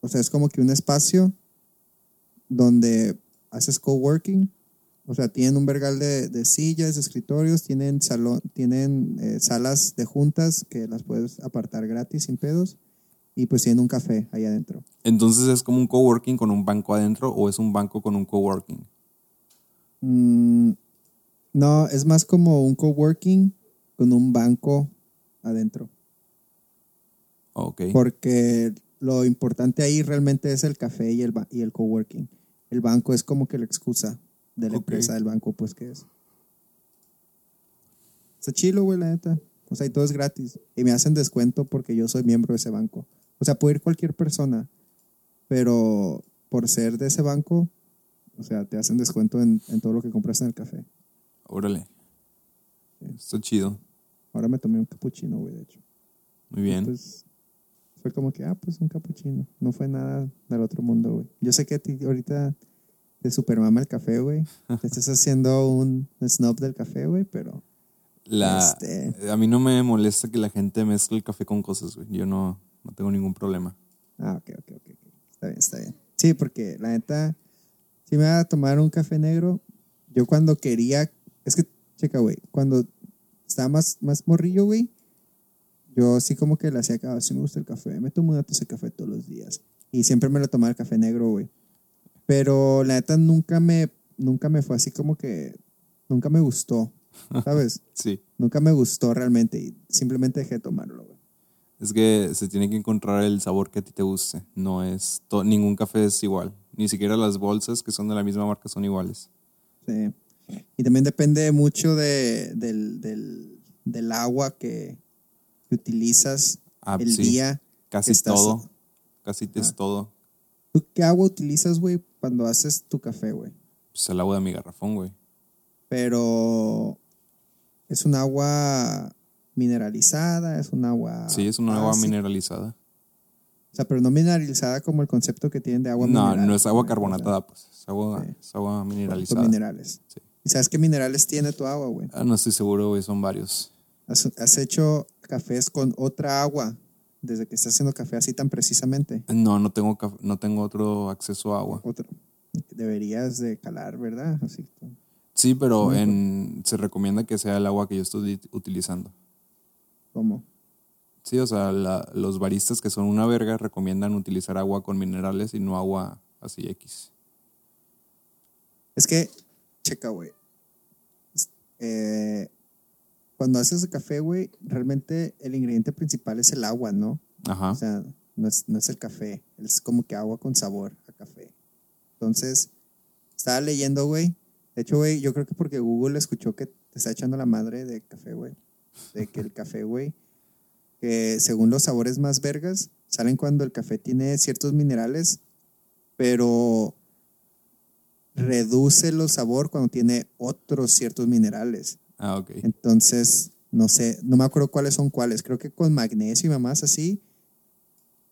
o sea, es como que un espacio donde haces coworking. O sea, tienen un vergal de, de sillas, de escritorios, tienen salón, tienen eh, salas de juntas que las puedes apartar gratis, sin pedos. Y pues tienen un café ahí adentro. Entonces es como un coworking con un banco adentro o es un banco con un coworking. Mm, no, es más como un coworking con un banco adentro. Ok. Porque lo importante ahí realmente es el café y el, ba- y el coworking. El banco es como que la excusa de la empresa del banco, pues que es. Está chilo, güey, la neta. O sea, y todo es gratis. Y me hacen descuento porque yo soy miembro de ese banco. O sea, puede ir cualquier persona, pero por ser de ese banco, o sea, te hacen descuento en, en todo lo que compras en el café. Órale. Está chido. Ahora me tomé un capuchino, güey, de hecho. Muy bien. Pues fue como que, ah, pues un capuchino. No fue nada del otro mundo, güey. Yo sé que a ti ahorita te supermama el café, güey. Te estás haciendo un snob del café, güey, pero La, este- A mí no me molesta que la gente mezcle el café con cosas, güey. Yo no, no tengo ningún problema. Ah, ok, ok, ok. ok. Está bien, está bien. Sí, porque la neta, si me va a tomar un café negro, yo cuando quería, es que, checa, güey, cuando estaba más, más morrillo, güey, yo sí como que le hacía, ah, sí me gusta el café, me tomo una taza de café todos los días. Y siempre me lo tomaba el café negro, güey. Pero la neta nunca me, nunca me fue así como que, nunca me gustó, ¿sabes? Sí. nunca me gustó realmente y simplemente dejé de tomarlo, güey. Es que se tiene que encontrar el sabor que a ti te guste. No es. ningún café es igual. Ni siquiera las bolsas que son de la misma marca son iguales. Sí. Y también depende mucho de, del, del, del agua que, que utilizas Ah, el sí. día. Casi estás- todo. Casi es todo. ¿Tú qué agua utilizas, güey, cuando haces tu café, güey? Pues el agua de mi garrafón, güey. Pero es un agua mineralizada, es un agua. Sí, es una agua básica. mineralizada. O sea, pero no mineralizada como el concepto que tienen de agua No, mineral, no es agua carbonatada, pues. Es agua, Sí. es agua mineralizada. Con minerales. Sí. ¿Y sabes qué minerales tiene tu agua, güey? Ah, no estoy seguro, güey. Son varios. ¿Has, has hecho cafés con otra agua desde que estás haciendo café así tan precisamente? No, no tengo, no tengo otro acceso a agua. Otro. Deberías de calar, ¿verdad? Así. Sí, pero en, se recomienda que sea el agua que yo estoy utilizando. ¿Cómo? Sí, o sea, la- los baristas que son una verga recomiendan utilizar agua con minerales y no agua así X. Es que, checa, güey. Eh, cuando haces el café, güey, realmente el ingrediente principal es el agua, ¿no? Ajá. O sea, no es, no es el café. Es como que agua con sabor a café. Entonces, estaba leyendo, güey. De hecho, güey, yo creo que porque Google escuchó que te está echando la madre de café, güey. de que el café, güey, que según los sabores más vergas, salen cuando el café tiene ciertos minerales, pero reduce el sabor cuando tiene otros ciertos minerales. Ah, ok. Entonces, no sé, no me acuerdo cuáles son cuáles. Creo que con magnesio y mamás así,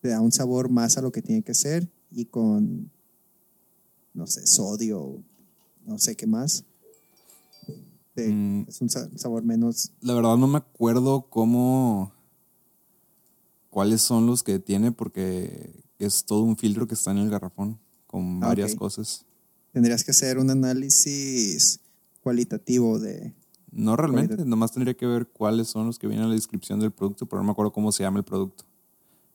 te da un sabor más a lo que tiene que ser. Y con, no sé, sodio, no sé qué más. te- Mm. Es un sa- sabor menos. La verdad no me acuerdo cómo. cuáles son los que tiene, porque es todo un filtro que está en el garrafón con Ah, varias cosas. Tendrías que hacer un análisis cualitativo de. No realmente, Cualidad. nomás tendría que ver cuáles son los que vienen en la descripción del producto, pero no me acuerdo cómo se llama el producto.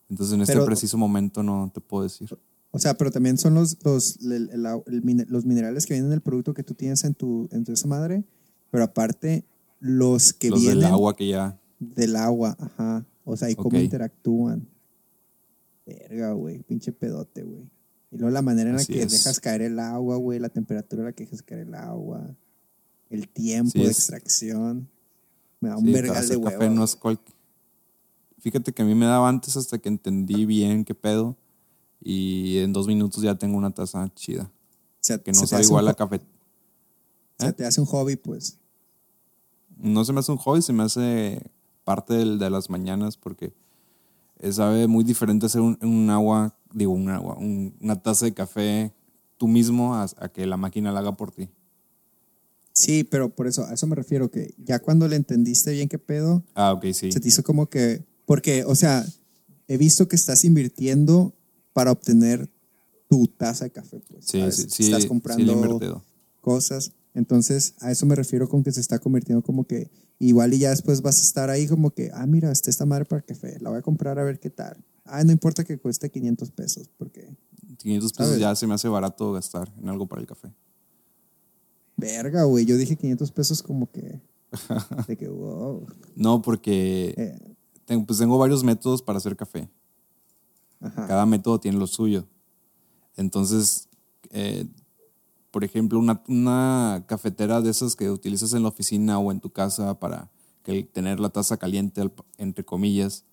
Entonces en este Pero- preciso momento no te puedo decir. O sea, pero también son los, los, el- el- los minerales que vienen en el producto que tú tienes en tu, en tu esa madre, pero aparte los que los vienen del agua que ya. del agua, ajá. O sea, y cómo interactúan. Verga, güey, pinche pedote, güey. Y luego la manera en la que es. dejas caer el agua, güey, la temperatura a la que dejas caer el agua, el tiempo Sí, de extracción. Me da un Sí, vergal de café huevo. no es cual... Fíjate que a mí me daba antes hasta que entendí bien qué pedo. Y en dos minutos ya tengo una taza chida. O sea, Que se no sabe igual a café. O sea, ¿Eh? te hace un hobby, pues. No se me hace un hobby, se me hace parte del- de las mañanas porque eh, sabe muy diferente hacer un, un agua, digo un agua, un- una taza de café tú mismo a, a que la máquina la haga por ti. Sí, pero por eso, a eso me refiero, que ya cuando le entendiste bien qué pedo, Ah, ok, sí. se te hizo como que, porque, o sea, he visto que estás invirtiendo para obtener tu taza de café, pues. Sí, sí, sí, Estás sí comprando invertido. cosas. Entonces, a eso me refiero con que se está convirtiendo como que igual y ya después vas a estar ahí como que, ah, mira, está esta madre para café, la voy a comprar a ver qué tal. Ah, no importa que cueste 500 pesos, porque, 500 pesos ¿Sabes? ya se me hace barato gastar en algo para el café. verga, güey, yo dije 500 pesos como que, de que, wow. No, porque Eh, tengo, pues tengo varios métodos para hacer café. ajá. Cada método tiene lo suyo. Entonces, eh, por ejemplo, una, una cafetera de esas que utilizas en la oficina o en tu casa para que, tener la taza caliente, al- entre comillas,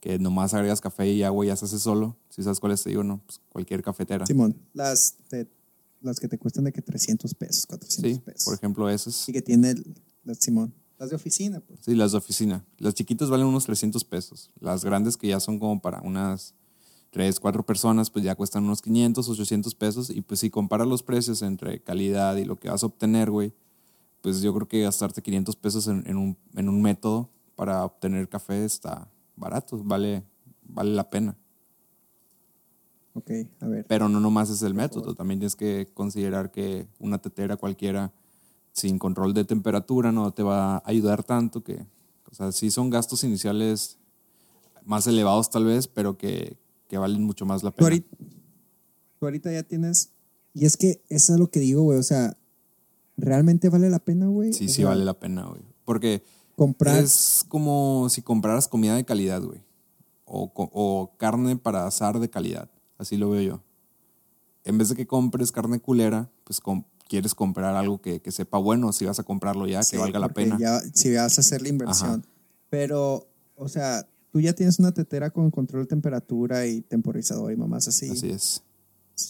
que nomás agregas café y agua y ya se hace solo. Si sabes cuáles te digo, no, pues cualquier cafetera. Simón, las, las que te cuestan de que 300 pesos, 400 Sí, pesos. por ejemplo, esas. Y que tiene, el- las Simón, las de oficina, pues. Sí, las de oficina. Las chiquitas valen unos 300 pesos. Las grandes que ya son como para unas 3, 4 personas, pues ya cuestan unos 500, 800 pesos. Y pues si comparas los precios entre calidad y lo que vas a obtener, güey, pues yo creo que gastarte 500 pesos en, en un, en un método para obtener café está barato, vale, vale la pena. Ok, a ver. Pero no nomás es el método, también tienes que considerar que una tetera cualquiera sin control de temperatura no te va a ayudar tanto que, o sea, sí son gastos iniciales más elevados tal vez, pero que, que valen mucho más la Tú pena. ahorita, tú ahorita ya tienes. Y es que eso es lo que digo, güey. O sea, ¿realmente vale la pena, güey? Sí, O sí sea, vale la pena, güey. Porque Comprar. es como si compraras comida de calidad, güey. O, o carne para asar de calidad. Así lo veo yo. En vez de que compres carne culera, pues quieres comprar algo que, que sepa bueno, si vas a comprarlo ya, Sí, que valga la pena. Ya, si vas a hacer la inversión. Ajá. Pero, o sea, tú ya tienes una tetera con control de temperatura y temporizador y mamás así. Así es.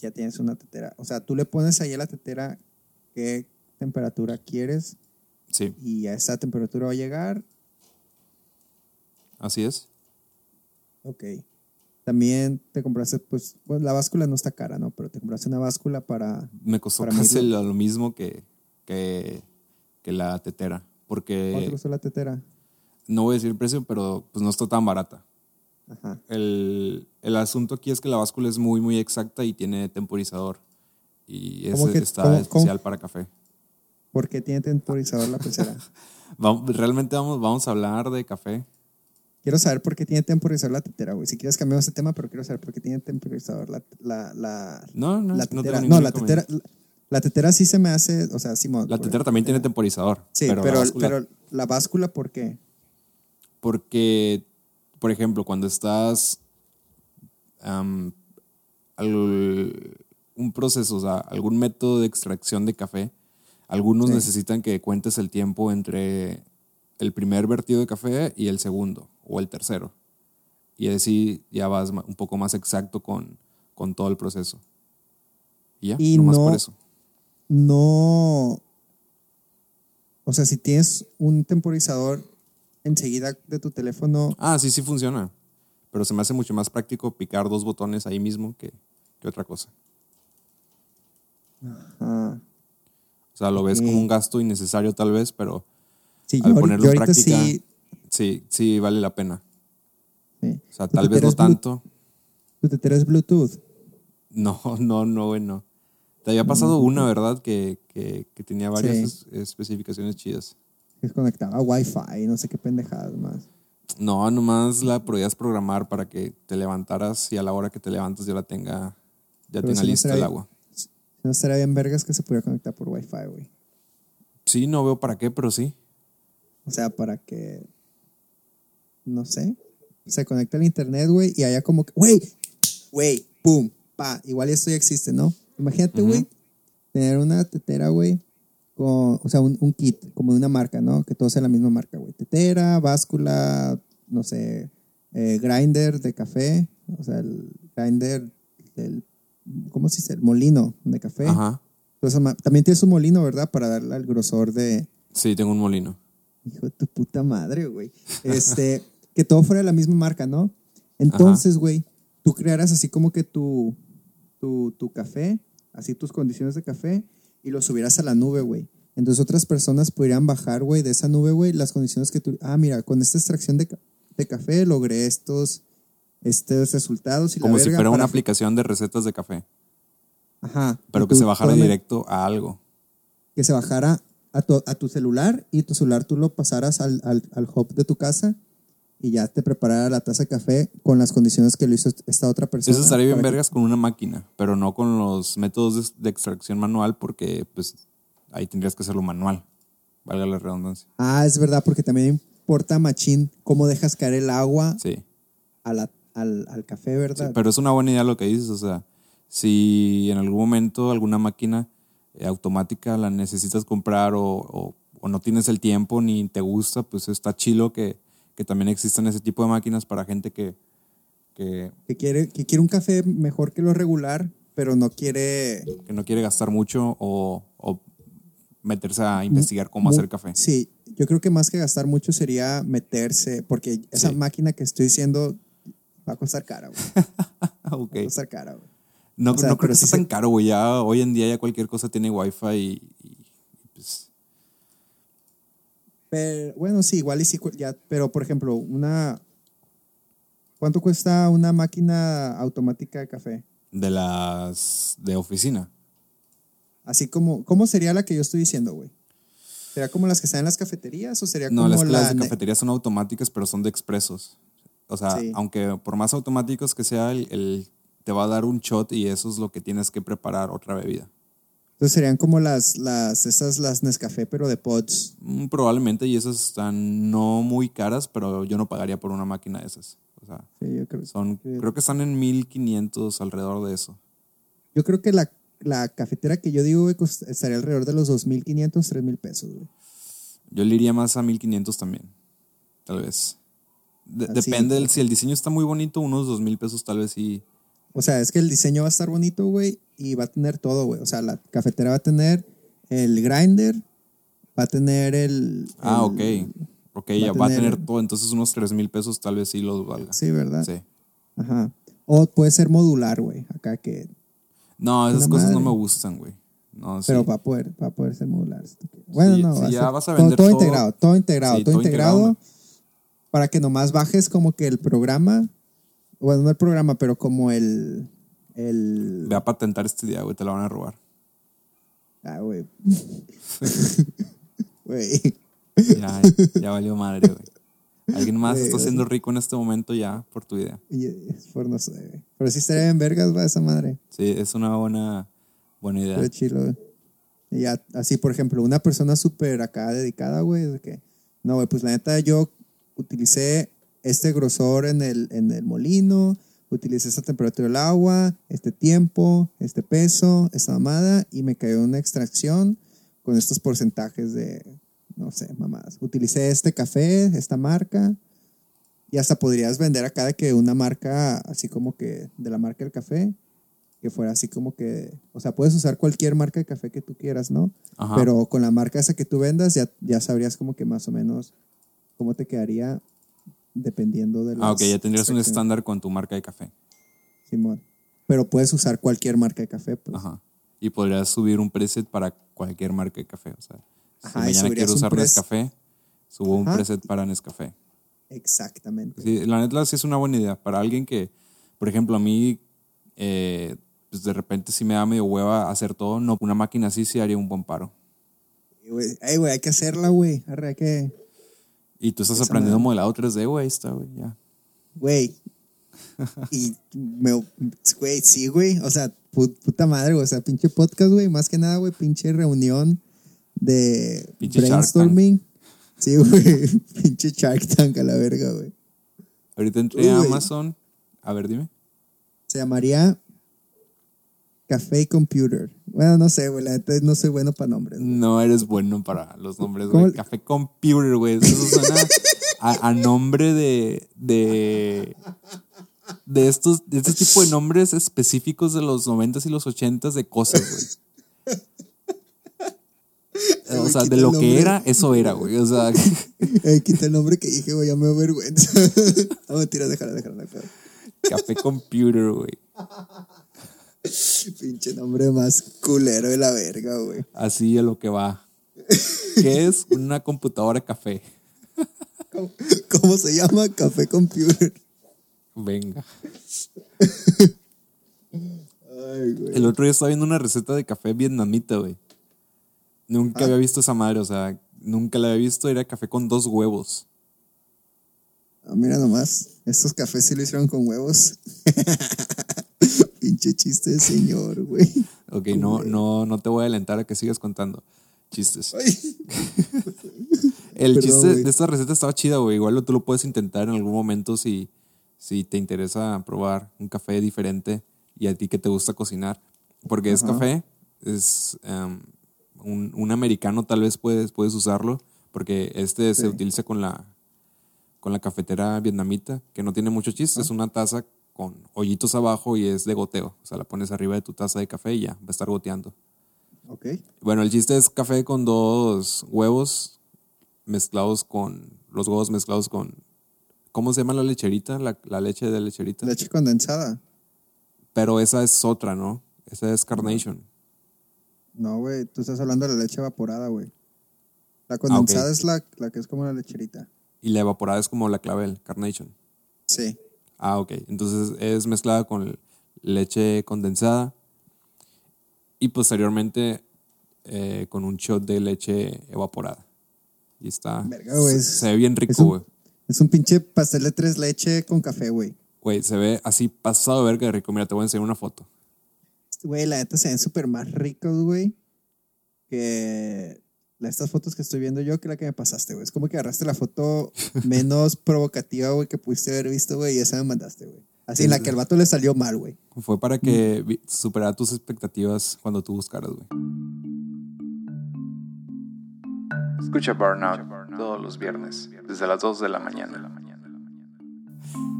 Ya tienes una tetera. O sea, tú le pones ahí a la tetera qué temperatura quieres Sí, y a esa temperatura va a llegar. así es. Ok. También te compraste, pues, bueno, la báscula no está cara, ¿no? Pero te compraste una báscula para... Me costó Para casi lo, lo mismo que, que, que la tetera. ¿Cuánto te Porque costó la tetera? no voy a decir el precio, pero pues no está tan barata. Ajá. El, el asunto aquí es que la báscula es muy, muy exacta y tiene temporizador. Y ¿Cómo ese que- está cómo- especial para café. ¿Por qué tiene temporizador la pecera? Vamos- realmente vamos, vamos a hablar de café. quiero saber por qué tiene temporizador la tetera, güey. Si quieres cambiamos de tema, pero quiero saber por qué tiene temporizador la, la, la, No, no, la no tetera. ningún No, la tetera, la, la tetera sí se me hace, o sea, Simón. La tetera también tiene temporizador. Sí, pero, pero, la pero, báscula- la báscula, ¿por qué? Porque, por ejemplo, cuando estás al- un proceso, o sea, algún método de extracción de café, algunos Sí. necesitan que cuentes el tiempo entre el primer vertido de café y el segundo o el tercero. Y así ya vas un poco más exacto con, con todo el proceso. Y ya, Y nomás no- por eso. no. O sea, si tienes un temporizador enseguida de tu teléfono, Ah, sí, sí funciona. Pero se me hace mucho más práctico picar dos botones ahí mismo que, que otra cosa. O sea, lo ves como un gasto innecesario tal vez, pero sí, al yo, ponerlo yo en práctica, sí. sí, sí vale la pena. sí. O sea, ¿Tu tal vez no tanto. ¿Tu tetera es Bluetooth? No, no, no, güey, no. Te había pasado una, ¿verdad? Que, que, que tenía varias es- especificaciones chidas. Es conectaba a Wi-Fi, no sé qué pendejadas más. No, nomás la podías programar para que te levantaras y a la hora que te levantas ya la tenga, ya Pero tenga si no lista el agua. No estaría bien vergas que se pudiera conectar por Wi-Fi, güey. Sí, no veo para qué, pero sí. O sea, para que. No sé. Se conecta al internet, güey, y haya como que. ¡Güey! ¡Güey! ¡Pum! ¡Pa! Igual esto ya existe, ¿no? Imagínate, güey, tener una tetera, güey, con. O sea, un, un kit, como de una marca, ¿no? Que todo sea la misma marca, güey. Tetera, báscula, no sé. eh, grinder de café. O sea, el grinder del. ¿Cómo se dice? El molino de café. Ajá. Entonces, también tienes un molino, ¿verdad? Para darle al grosor de. Sí, tengo un molino. Hijo de tu puta madre, güey. Este, que todo fuera de la misma marca, ¿no? Entonces, güey, tú crearas así como que tu, tu, tu café, así tus condiciones de café, y lo subieras a la nube, güey. Entonces otras personas podrían bajar, güey, de esa nube, güey, las condiciones que tú... Ah, mira, con esta extracción de, de café logré estos, estos resultados. Y la Como si verga fuera una aplicación de recetas de café, Ajá. pero que tú se bajara directo a algo. que se bajara a tu, a tu celular y tu celular tú lo pasaras al, al, al hub de tu casa y ya te preparara la taza de café con las condiciones que lo hizo esta otra persona. Eso estaría bien que- vergas con una máquina, pero no con los métodos de, de extracción manual porque pues ahí tendrías que hacerlo manual, valga la redundancia. Ah, es verdad, porque también importa, machín, cómo dejas caer el agua Sí. a la- al, al café, Sí, ¿verdad? pero es una buena idea lo que dices, o sea, si en algún momento alguna máquina eh, automática la necesitas comprar o, o- o no tienes el tiempo ni te gusta, pues está chilo que, que también existan ese tipo de máquinas para gente que, que, que, quiere, que quiere un café mejor que lo regular, pero no quiere... que no quiere gastar mucho o, o meterse a investigar cómo mu- hacer café. Sí, yo creo que más que gastar mucho sería meterse, porque esa Sí. máquina que estoy diciendo va a costar cara, güey. Ok. Va a costar cara, güey. No, o sea, no creo que sea tan se- caro, güey. Ya hoy en día ya cualquier cosa tiene wifi y, y, pues Pero, bueno, sí, igual y sí, ya, pero por ejemplo, una... ¿Cuánto cuesta una máquina automática de café? de las de oficina. Así como, ¿cómo sería la que yo estoy diciendo, güey? ¿Sería como las que están en las cafeterías o sería No, como las, las la... de ne- cafetería son automáticas, pero son de expresos. O sea, Sí. aunque por más automáticos que sea, el, el- te va a dar un shot y eso es lo que tienes que preparar otra bebida. Entonces serían como las, las, esas, las Nescafé, pero de pods. Mm, Probablemente, y esas están no muy caras, pero yo no pagaría por una máquina de esas. O sea, Sí, yo creo, son, Sí. creo que están en 1500 alrededor de eso. yo creo que la, la cafetera que yo digo, güey, cost- estaría alrededor de los 2.500, 3.000 pesos, güey. Yo le iría más a 1500 también, tal vez. De- Así, depende, del, si el diseño está muy bonito, unos 2000 pesos tal vez sí. O sea, es que el diseño va a estar bonito, güey, y va a tener todo, güey. O sea, la cafetera va a tener el grinder, va a tener el... Ah, ok. el- Ok, va ya va a tener- todo, entonces unos 3000 pesos tal vez sí los valga. Sí, ¿verdad? Sí. Ajá. O puede ser modular, güey. Acá que... No, esas cosas no me gustan, güey. No, sí. Pero va a poder, va a poder ser modular. Bueno, Sí, no, sí, a ya ser vas a todo- vender todo, todo. integrado, todo integrado, Sí, todo, todo integrado, integrado. Para que nomás bajes como que el programa, bueno, no el programa, pero como el, el, Ve a patentar este día, güey, te la van a robar. ah, güey, güey, Ya, ya valió madre, güey. Alguien más está siendo rico en este momento ya por tu idea. Es por no sé, pero sí estaría en vergas, va, esa madre, Sí, es una buena, buena idea. estaría chilo, güey. Y ya, así, por ejemplo, una persona súper acá dedicada, güey, de que, no, güey, pues la neta yo utilicé este grosor en el, en el molino, utilicé esta temperatura del agua, este tiempo, este peso, esta mamada, y me cayó una extracción con estos porcentajes de, no sé, mamadas. Utilicé este café, esta marca. Y hasta podrías vender acá de que una marca, así como que de la marca del café, que fuera así como que, o sea, puedes usar cualquier marca de café que tú quieras, ¿no? Ajá. Pero con la marca esa que tú vendas, ya, ya sabrías como que más o menos cómo te quedaría dependiendo de Ah, ok, ya tendrías un estándar con tu marca de café. Simón. Pero puedes usar cualquier marca de café, pues. Ajá. Y podrías subir un preset para cualquier marca de café. O sea, si Ajá, mañana quiero usar Nescafé, subo un preset para Nescafé. Exactamente. Sí, la neta sí es una buena idea. Para alguien que, por ejemplo, a mí, eh, pues de repente sí me da medio hueva hacer todo, no, una máquina así sí haría un buen paro. Ey, güey, hay que hacerla, güey. Arre, hay que. Y tú estás aprendiendo modelado 3D, güey, está, güey, ya. Güey. Y me. Güey, sí, güey. O sea, pu- puta madre, güey. O sea, pinche podcast, güey. Más que nada, güey, pinche reunión de Pinche brainstorming. Sí, güey. pinche Shark Tank a la verga, güey. Ahorita entré Uy, a. Amazon. A ver, dime. Se llamaría Café Computer. Bueno, no sé, güey. La neta no soy bueno para nombres. güey. No eres bueno para los nombres, ¿Cómo güey. Café Computer, güey. Eso suena a, a nombre de, de. De estos, de este tipo de nombres específicos de los 90s y los 80s de cosas, güey. O sea, de lo que era, eso era, güey. O sea, quita el nombre que dije, güey. Ya me da vergüenza. no, mentira, déjala, déjala. déjala. Café Computer, güey. Pinche nombre más culero de la verga, güey. Así a lo que va. ¿Qué es una computadora café? ¿Cómo, cómo se llama? Café Computer. Venga. Ay, güey. El otro día estaba viendo una receta de café vietnamita, güey. Nunca había visto esa madre, o sea, nunca la había visto. Era café con dos huevos. Ah, mira nomás. Estos cafés sí lo hicieron con huevos. Pinche chiste de señor, güey. Ok, no, no, no te voy a alentar a que sigas contando chistes. El Perdón, chiste de esta receta estaba chida, güey. Igual tú lo puedes intentar en algún momento si, si te interesa probar un café diferente y a ti que te gusta cocinar. Porque es café, es em, un, un americano tal vez puedes, puedes usarlo, porque este se utiliza con la, con la cafetera vietnamita, que no tiene mucho chiste. Es una taza con hoyitos abajo y es de goteo. O sea, la pones arriba de tu taza de café y ya, va a estar goteando. Ok. Bueno, el chiste es café con dos huevos mezclados con. Los huevos mezclados con. ¿Cómo se llama la lecherita? La, la leche de lecherita. Leche condensada. Pero esa es otra, ¿no? Esa es Carnation. No, güey. Tú estás hablando de la leche evaporada, güey. La condensada ok. es la, la que es como la lecherita. Y la evaporada es como la clavel, Carnation. Sí. Ah, ok. Entonces es mezclada con leche condensada. Y posteriormente eh, con un shot de leche evaporada. Y está. Verga, güey, se, es- se ve bien rico, güey. Es un pinche pastel de tres leche con café, güey. Güey, se ve así pasado de verga de rico. Mira, te voy a enseñar una foto. Güey, la neta se ven súper más ricos, güey. Que estas fotos que estoy viendo yo, que la que me pasaste, güey. Es como que agarraste la foto menos provocativa, güey, que pudiste haber visto, güey, y esa me mandaste, güey. Así, en la que el vato le salió mal, güey. Fue para que superara tus expectativas cuando tú buscaras, güey. Escucha Burnout todos los viernes, desde las 2 de la mañana.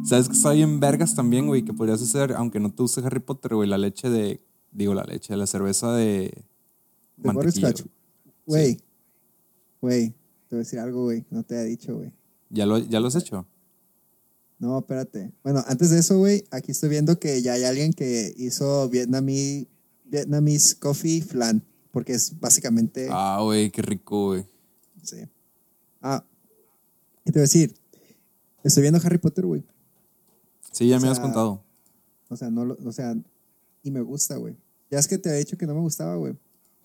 ¿Sabes que está bien vergas también, güey? Que podrías hacer, aunque no te guste Harry Potter, güey, la leche de... Digo, la leche, la cerveza de... De mantequilla, butterscotch. güey. Güey, güey, te voy a decir algo, güey. No te he dicho, güey. ¿Ya lo, ¿Ya lo has hecho? No, espérate. Bueno, antes de eso, güey, aquí estoy viendo que ya hay alguien que hizo Vietnamese, Vietnamese Coffee Flan. Porque es básicamente. Ah, güey, qué rico, güey. Sí. Ah, ¿qué te voy a decir? Estoy viendo Harry Potter, güey. Sí, ya O me sea, has contado. O sea, no o sea, y me gusta, güey. Ya es que te había dicho que no me gustaba, güey.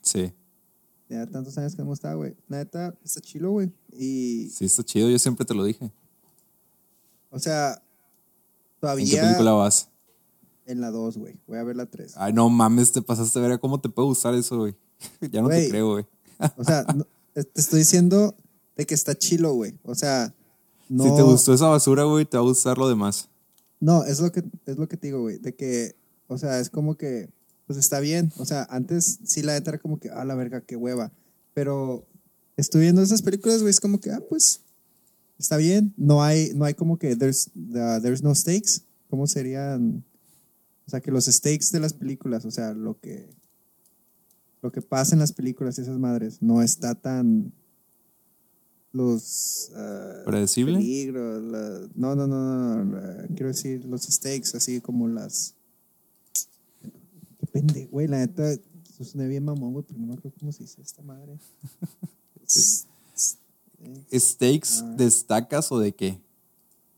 Sí. Ya tantos años que no me gustaba, güey. Neta, está chilo, güey. Y, Sí, está chido, yo siempre te lo dije. o sea, ¿En qué todavía película vas? en la 2, güey. Voy a ver la 3. Ay, no mames, te pasaste a ver cómo te puede gustar eso, güey. ya no te creo, güey. O sea, no- te estoy diciendo de que está chilo, güey. O sea, no. Si te gustó esa basura, güey, te va a gustar lo demás. No, es lo que, es lo que te digo, güey. De que, o sea, es como que, pues está bien. O sea, antes sí la neta era como que, ah, la verga, qué hueva. Pero estoy viendo esas películas, güey, es como que, ah, pues, está bien. No hay, no hay como que there's, the- there's no stakes. ¿Cómo serían? O sea, que los stakes de las películas, o sea, lo que, lo que pasa en las películas y esas madres, no está tan los ah, ¿Predecible? peligros, la- no, no, no, no, no, quiero decir los stakes, así como las pendejo, güey, la neta, eso suena bien mamón, güey, pero no me acuerdo cómo se dice esta madre. S- s- eh, ¿Steaks Ah. destacas o de qué?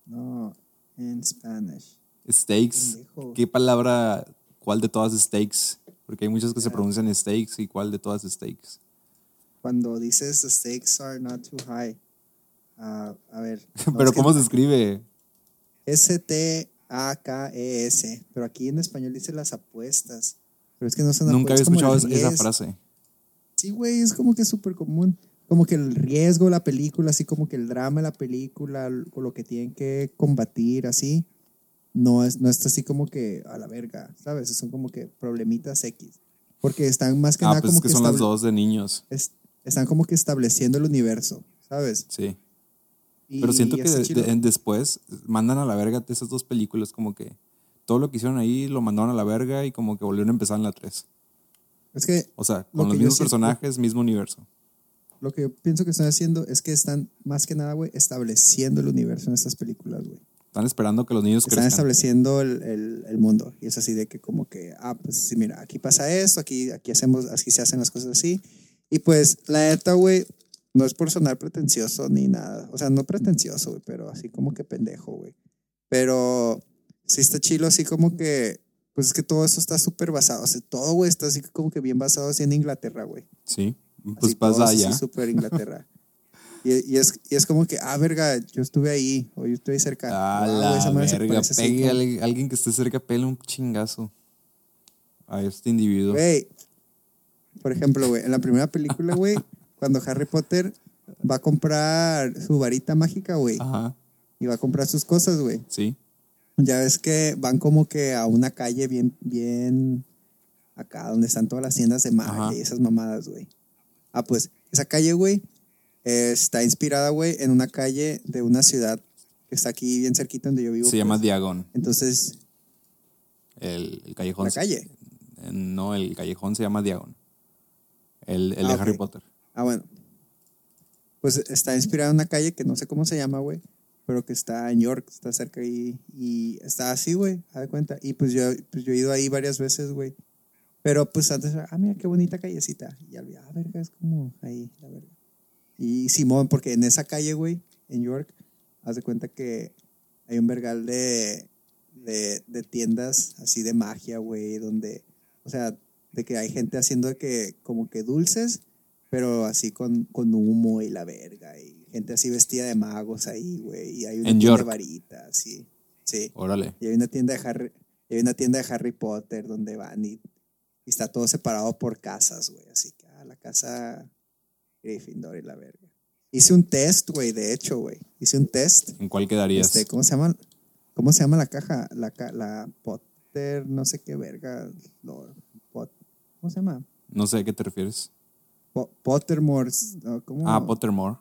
no, en Spanish. Steaks. Pendejo. ¿Qué palabra, cuál de todas steaks? Porque hay muchas que se pronuncian steaks y cuál de todas steaks. Cuando dices the stakes are not too high. ah, a ver. no, Pero es que ¿cómo se escribe? S-T-A-K-E-S. E Pero aquí en español dice las apuestas. Pero es que no son Nunca había escuchado esa- frase. Sí, güey, es como que súper común. Como que el riesgo de la película, así como que el drama de la película, con lo que tienen que combatir, así. No, es, no está así como que a la verga, ¿sabes? Son como que problemitas X. Porque están más que Ah, nada pues como es que son las dos de niños. es- están como que estableciendo el universo, ¿sabes? Sí. Y Pero siento que de- de- después mandan a la verga esas dos películas, como que todo lo que hicieron ahí lo mandaron a la verga y como que volvieron a empezar en la 3. Es que O sea, Lo con los que yo mismos personajes, mismo universo. lo que yo pienso que están haciendo es que están más que nada, güey, estableciendo el universo en estas películas, güey. Están esperando que los niños Están crezcan. estableciendo el, el- el mundo. Y es así de que como que, ah, pues sí, mira, aquí pasa esto, aquí, aquí hacemos, aquí se hacen las cosas así. Y pues, la neta, güey, no es por sonar pretencioso ni nada. O sea, no pretencioso, güey, pero así como que pendejo, güey. Pero sí está chilo, así como que, pues es que todo eso está súper basado. O sea, todo, güey, está así como que bien basado así en Inglaterra, güey. Sí. Pues Así pasa allá. súper Inglaterra. y, y es, y es como que, ah, verga, yo estuve ahí, o yo estuve cerca. A Wow, la esa madre se verga, así pegue a alguien- alguien que esté cerca, pele un chingazo a este individuo. Güey, por ejemplo, güey, en la primera película, güey, cuando Harry Potter va a comprar su varita mágica, güey, Ajá, y va a comprar sus cosas, güey. sí. Ya ves que van como que a una calle bien, bien acá, donde están todas las tiendas de Ajá. y esas mamadas, güey. Ah, pues, esa calle, güey, eh, está inspirada, güey, en una calle de una ciudad que está aquí bien cerquita donde yo vivo. Se llama pues. Diagon. Entonces, El, el callejón. la calle. Eh, No, el callejón se llama Diagon. El, el Ah, de. Harry Potter. Ah, bueno. Pues está inspirada en una calle que no sé cómo se llama, güey, pero que está en York, está cerca ahí, y está así, güey, haz de cuenta. Y pues yo, pues yo he ido ahí varias veces, güey. Pero pues antes, ah, mira qué bonita callecita. Y ya, ah, verga, es como ahí, la verga. Y Simón, porque en esa calle, güey, en York, haz de cuenta que hay un vergal de, de, de tiendas así de magia, güey, donde, o sea, de que hay gente haciendo que como que dulces, pero así con, con humo y la verga, y gente así vestida de magos ahí, güey, y hay una En tienda York. de varitas, sí, sí. Órale. Y hay una tienda de Harry, hay una tienda de Harry Potter donde van y, y está todo separado por casas, güey. Así que ah, la casa Gryffindor y la verga. Hice un test, güey, de hecho, güey. Hice un test. ¿En cuál quedarías? Este, ¿cómo se llama? ¿Cómo se llama la caja? La, la Potter, no sé qué verga. lo- Pot- ¿Cómo se llama? No sé a qué te refieres. Po- Pottermore. ¿Cómo? Ah, Pottermore.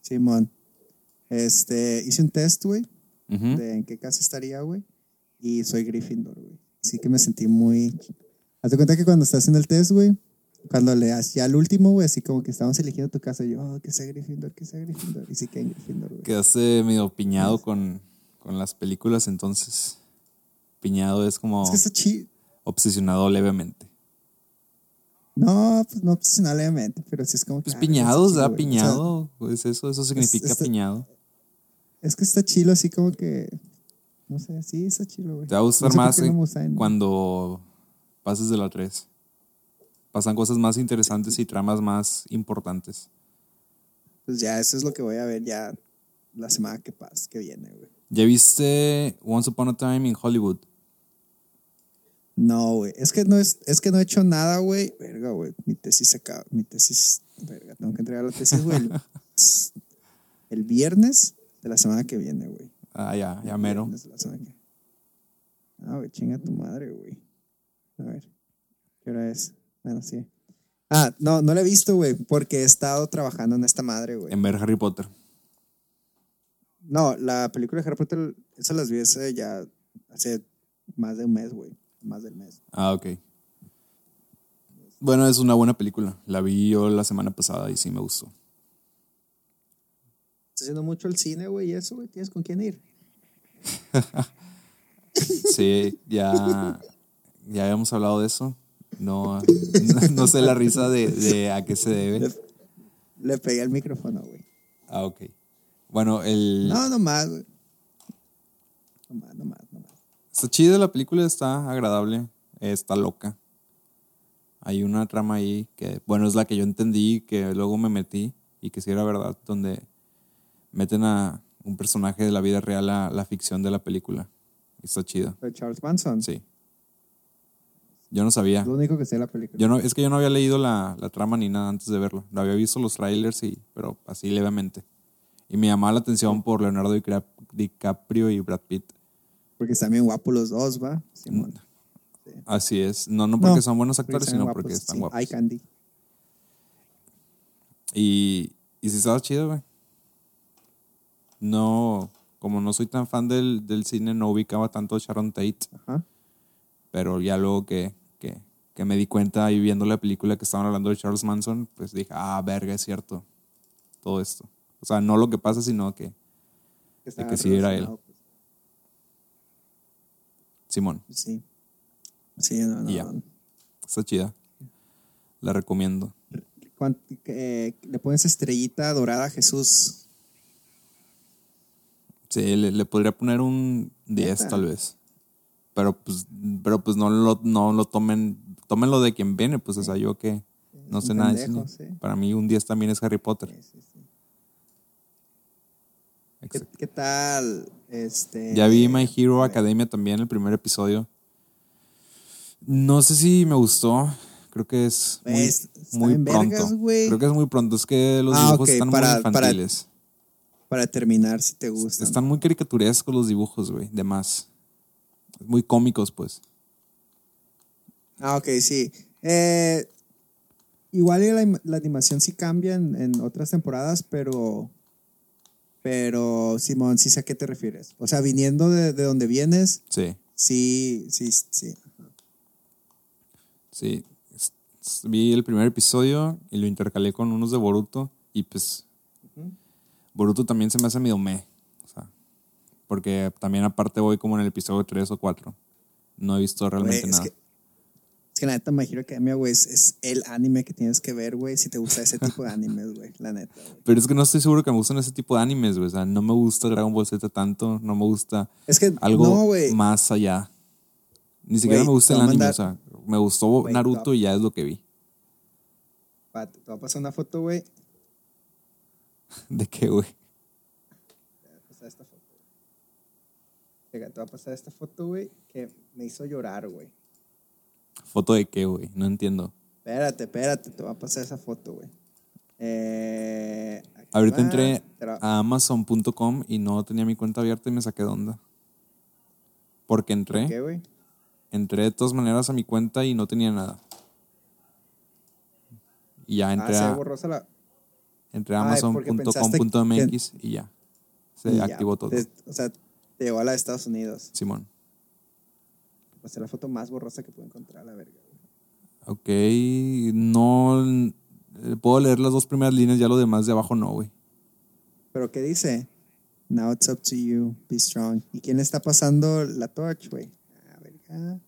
Simón. Este, hice un test, güey. De en qué casa estaría, güey. Y soy Gryffindor, güey. Así que me sentí muy... Hazte cuenta que cuando estás en el test, güey, cuando le das ya al último, güey, así como que estábamos eligiendo tu casa, yo, oh, que sea Gryffindor, que sea Gryffindor. Y sí que en Gryffindor, güey. Quedaste medio piñado con, con las películas, entonces. Piñado es como Es que está chido. obsesionado levemente. No, pues no obsesionalmente, pero sí es como. Pues ah, piñado, está da piñado. Pues eso, eso significa este- piñado. es que está chilo así como que... No sé, sí, está chilo, güey. Te va a gustar No sé por más no en- cuando pases de la 3. Pasan cosas más interesantes y tramas más importantes. Pues ya, eso es lo que voy a ver ya la semana que pasa, que viene, güey. ¿Ya viste Once Upon a Time in Hollywood? No, güey. Es que no es, es que no he hecho nada, güey. Verga, güey. Mi tesis se acaba. Mi tesis. Verga, tengo que entregar la tesis, güey. El, el viernes de la semana que viene, güey. Ah, ya, ya El mero. viernes de la semana que- Ah, güey, chinga tu madre, güey. A ver. ¿Qué hora es? Bueno, sí. Ah, no, no la he visto, güey, porque he estado trabajando en esta madre, güey. En ver Harry Potter. No, la película de Harry Potter, esa las vi hace ya hace más de un mes, güey. Más del mes. Ah, ok. Bueno, es una buena película. La vi yo la semana pasada y sí me gustó. Estás haciendo mucho el cine, güey, y eso, güey. ¿Tienes con quién ir? Sí, ya, ya habíamos hablado de eso. No, no, no sé la risa de, de a qué se debe. Le pegué el micrófono, güey. Ah, ok. Bueno, el... No, nomás, güey. Nomás, nomás. Está chida la película, está agradable, está loca. Hay una trama ahí que, bueno, es la que yo entendí, que luego me metí y que sí era verdad, donde meten a un personaje de la vida real a la ficción de la película. Está chida. De Charles Manson. Sí. Yo no sabía. Lo único que sé de la película. Yo no, es que yo no había leído la, la trama ni nada antes de verlo. No había visto los trailers, y, pero así levemente. Y me llamaba la atención por Leonardo DiCaprio y Brad Pitt. Porque están bien guapos los dos, ¿va? Simón. Así es. No, no porque No, son buenos actores, sino guapos, porque están sí. guapos. Eye candy. Y, y sí estaba chido, güey. No, como no soy tan fan del, del cine, no ubicaba tanto a Sharon Tate. Ajá. Pero ya luego que, que, que me di cuenta y viendo la película que estaban hablando de Charles Manson, pues dije, ah, verga, es cierto. Todo esto. O sea, no lo que pasa, sino que está que sí era él. pues, Simón, Sí. Sí, no, no. Y ya. está chida. La recomiendo. ¿Cuánto- eh, le pones estrellita dorada a Jesús. Sí, le, le podría poner un 10 Neta. tal vez. Pero pues, pero pues no lo, no lo tomen, tómenlo de quien viene, pues o sea, yo que no sé nada de sí. Para mí un 10 también es Harry Potter. Sí, sí, sí. ¿Qué, qué tal? Este, Ya vi My Hero Academia también, el primer episodio. No sé si me gustó. Creo que es muy, Pues, muy pronto. vergas. Creo que es muy pronto. Es que los Ah, dibujos están para- muy infantiles. Para terminar, si te gusta. Están muy caricaturescos los dibujos, güey. De más. Muy cómicos, pues. Ah, ok, sí. Eh, igual la, im- la animación sí cambia en, en otras temporadas, pero. Pero, Simón, sí sé a qué te refieres. O sea, viniendo de, de donde vienes, Sí. sí, sí, sí. Sí, vi el primer episodio y lo intercalé con unos de Boruto y pues Boruto también se me hace medio me, o sea, porque también aparte voy como en el episodio 3 o 4. No he visto realmente es nada. que, que la neta, My Hero Academia, güey, es, es el anime que tienes que ver, güey, si te gusta ese tipo de animes, güey, la neta. Pero es que no estoy seguro que me gustan ese tipo de animes, güey. O sea, no me gusta Dragon Ball Z tanto, no me gusta Es que, algo no, más allá. Ni siquiera me gusta el anime, o sea, me gustó Naruto y ya es lo que vi. te voy a pasar una foto, güey, ¿De qué, güey? te voy a pasar esta foto. güey. Venga, te voy a pasar esta foto, güey, que me hizo llorar, güey. ¿Foto de qué, güey? No entiendo. Espérate, espérate, te voy a pasar esa foto, güey. Eh, Ahorita va, entré a amazon.com y no tenía mi cuenta abierta y me saqué de onda. Porque entré, ¿Qué, güey? entré de todas maneras a mi cuenta y no tenía nada. Y ya Ah, entré se a, borrosa la... entré a amazon.com.mx y ya. Se y ya, activó todo. o sea, te llevó a la de Estados Unidos. Simón. Va a ser la foto más borrosa que puedo encontrar, la verga, güey. Ok, no... eh, Puedo leer las dos primeras líneas, ya lo demás de abajo no, güey. ¿Pero qué dice? Now it's up to you, be strong. ¿Y quién está pasando la torch, güey? Ah, verga.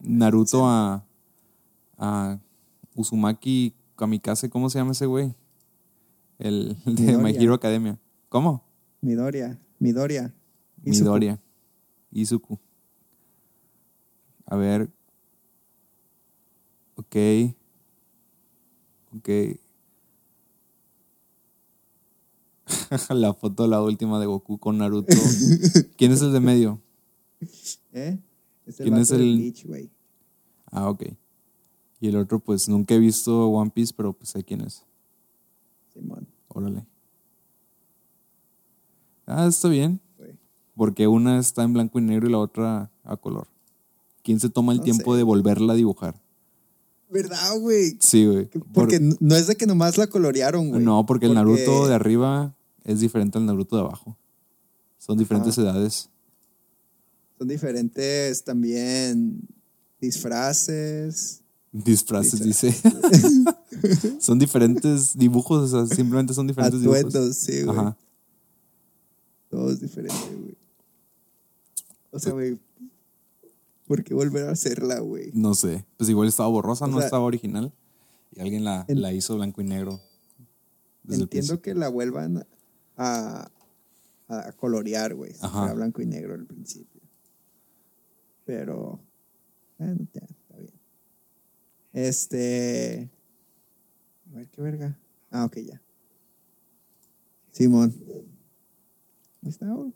Naruto a, a Uzumaki Kamikaze, ¿cómo se llama ese güey? El, el de My Midoriya. Hero Academia. ¿Cómo? Midoria, Midoria. Izuku. Midoriya. Izuku. A ver. Ok. Ok. la foto, la última de Goku con Naruto. ¿Quién es el de medio? ¿Eh? Es el ¿Quién es el- Bleach, güey. Ah, ok. Y el otro, pues nunca he visto One Piece, pero pues sé quién es. Simón, Órale. Ah, está bien. Porque una está en blanco y negro y la otra a color. ¿Quién se toma el No tiempo sé. de volverla a dibujar? ¿Verdad, güey? Sí, güey. Porque Por- no es de que nomás la colorearon, güey. no, porque el Naruto Porque- de arriba es diferente al Naruto de abajo. Son diferentes edades. Son diferentes también disfraces. Disfraces, dice. son diferentes dibujos, o sea, simplemente son diferentes dibujos. Atuendos, sí, güey. Ajá. Todo es diferente, güey. O sea, güey. ¿Por qué volver a hacerla, güey? No sé. Pues igual estaba borrosa, O no sea, estaba original. Y alguien la, en- la hizo blanco y negro. Entiendo que la vuelvan a, a colorear, güey. Si Ajá. fuera blanco y negro al principio. Pero. Bueno, ya, está bien. Este. A ver qué verga. Ah, ok, ya. Simón. Ahí está, güey.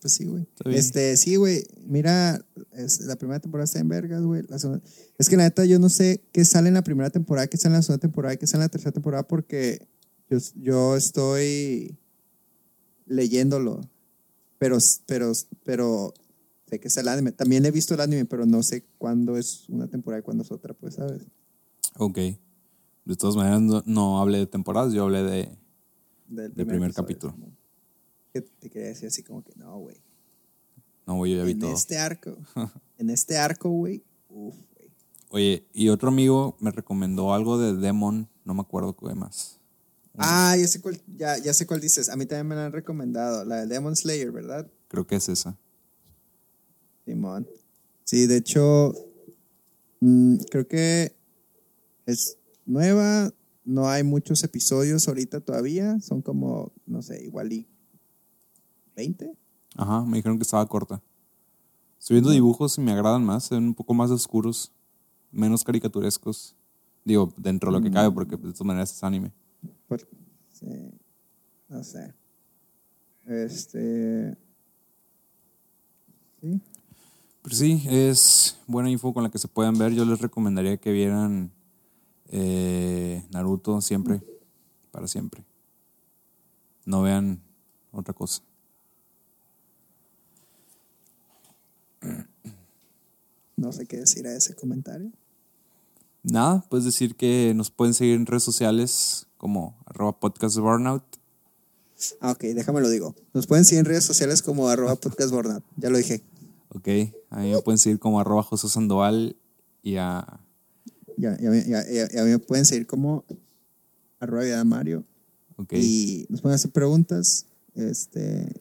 Pues sí, güey. Está bien. Este, sí, güey. Mira, es- la primera temporada está en vergas, güey. La segunda- Es que la neta yo no sé qué sale en la primera temporada, qué sale en la segunda temporada, qué sale en la tercera temporada porque yo, yo estoy leyéndolo. Pero, pero, pero sé que es el anime. También he visto el anime, pero no sé cuándo es una temporada y cuándo es otra, pues, ¿sabes? Ok. De todas maneras, no, no hablé de temporadas, yo hablé de. Del Del primer capítulo. Que te quería decir así como que no, güey. No, güey, yo ya vi En todo. este arco, en este arco, güey, uf, güey. Oye, y otro amigo me recomendó algo de Demon, no me acuerdo qué más. Ah, ya sé cuál, ya, ya sé cuál dices. A mí también me la han recomendado. La de Demon Slayer, ¿verdad? Creo que es esa. Simón. Sí, de hecho, mm, creo que es nueva. No hay muchos episodios ahorita todavía. Son como, no sé, igual y 20. Ajá, me dijeron que estaba corta. Estoy viendo dibujos y me agradan más, se ven un poco más oscuros, menos caricaturescos. Digo, dentro de lo que cabe, porque de todas maneras es anime. Por- sí, no sé. Este. Sí. Pero sí, es buena info con la que se pueden ver. Yo les recomendaría que vieran eh, Naruto siempre, para siempre. No vean otra cosa. No sé qué decir a ese comentario. Nada, puedes decir que nos pueden seguir en redes sociales como arroba podcast burnout. Ah, ok, déjame lo digo. Nos pueden seguir en redes sociales como arroba podcast Bornat. Ya lo dije. Ok, a mí me pueden seguir como arroba José Sandoval y a... Ya, ya, ya, ya- me pueden seguir como arroba Mario. Ok, Y nos pueden hacer preguntas este,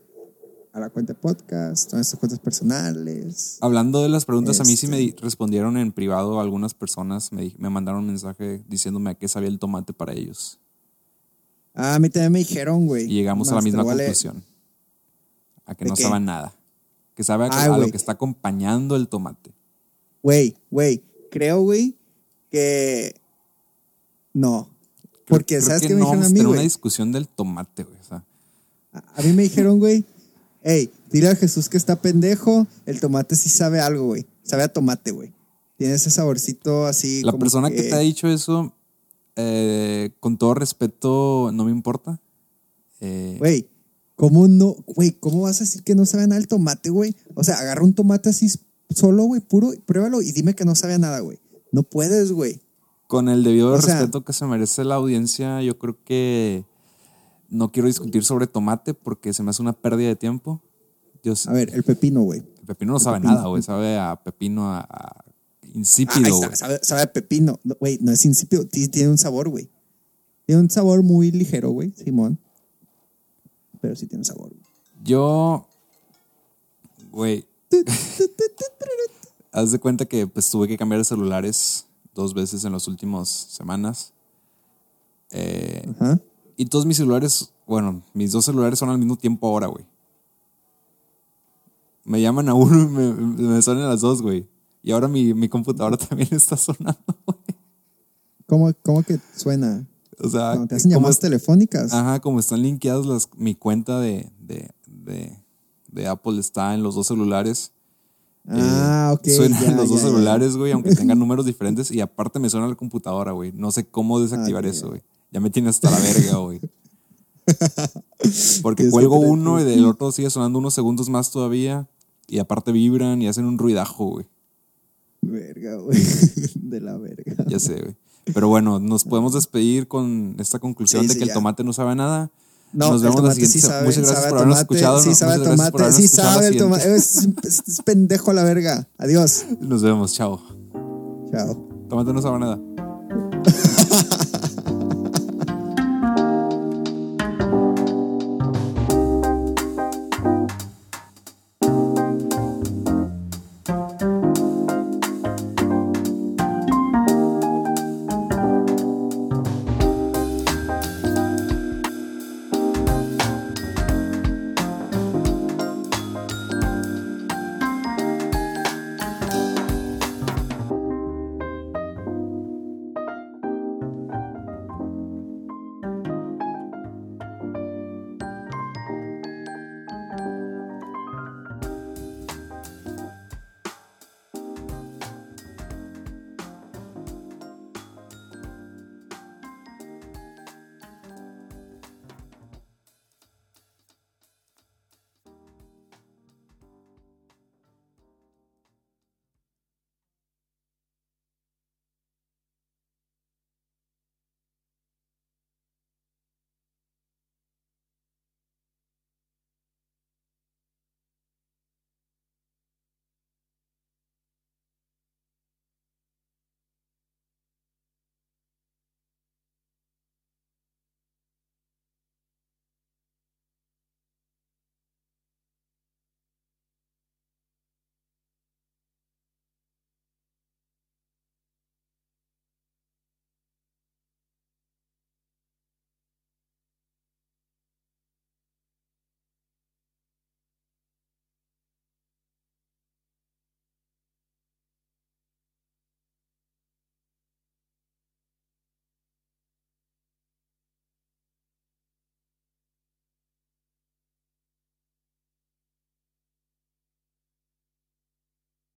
a la cuenta de podcast, a nuestras cuentas personales. Hablando de las preguntas, a mí sí me Este. di- respondieron en privado algunas personas, me, me mandaron un mensaje diciéndome a qué sabía el tomate para ellos. Ah, a mí también me dijeron, güey. Y llegamos a la misma a conclusión. A que ¿De no qué? sabe a nada. Que sabe a, Ay, a lo que está acompañando el tomate. Güey, güey, creo, güey, que no. Porque, Creo ¿sabes que qué me no dijeron a mí, una discusión del tomate, güey. O sea, A, a mí me dijeron, güey, hey, dile a Jesús que está pendejo, el tomate sí sabe algo, güey. Sabe a tomate, güey. Tiene ese saborcito así la como persona que... te ha dicho eso, eh, con todo respeto, no me importa. Eh, Güey, ¿cómo no? Güey, ¿cómo vas a decir que no sabe nada el tomate, güey? O sea, agarra un tomate así solo, güey, puro, pruébalo y dime que no sabe a nada, güey. No puedes, güey. Con el debido O sea- respeto que se merece la audiencia, yo creo que no quiero discutir sobre tomate porque se me hace una pérdida de tiempo. Yo A ver, el pepino, güey. el pepino no sabe pepino. nada, güey. Sabe a pepino, a, Ah, insípido, güey. sabe, sabe a pepino. No, Güey, no es insípido, ti- tiene un sabor, güey. Tiene un sabor muy ligero, güey, Simón. Pero sí tiene sabor. güey. Yo, güey, haz de cuenta que pues tuve que cambiar de celulares dos veces en las últimas semanas. Eh, Ajá. Y todos mis celulares, bueno, mis dos celulares son al mismo tiempo ahora, güey. Me llaman a uno y me, me suenan las dos, güey. Y ahora mi, mi computadora también está sonando, güey. ¿Cómo, ¿Cómo que suena? O sea, Cuando te hacen llamadas telefónicas. Ajá, como están linkeados las, mi cuenta de, de, de, de Apple está en los dos celulares. Ah, Eh, ok. Suenan ya, los dos ya, celulares, güey, aunque tengan números diferentes. Y aparte me suena la computadora, güey. No sé cómo desactivar Ah, eso, güey. Ya me tiene hasta la verga, güey. Porque Tienes que cuelgo uno y del otro sigue sonando unos segundos más todavía. Y aparte vibran y hacen un ruidajo, güey. Verga, güey. De la verga. Ya sé, güey. Pero bueno, nos podemos despedir con esta conclusión Sí, de que el tomate no sabe nada. No, nos vemos la siguiente sí sabe, Muchas gracias sabe por habernos tomate, escuchado. Sí, ¿no? sabe tomate, sí sabe el tomate. Es, es- pendejo a la verga. Adiós. Nos vemos, chao. Chao. Tomate no sabe nada.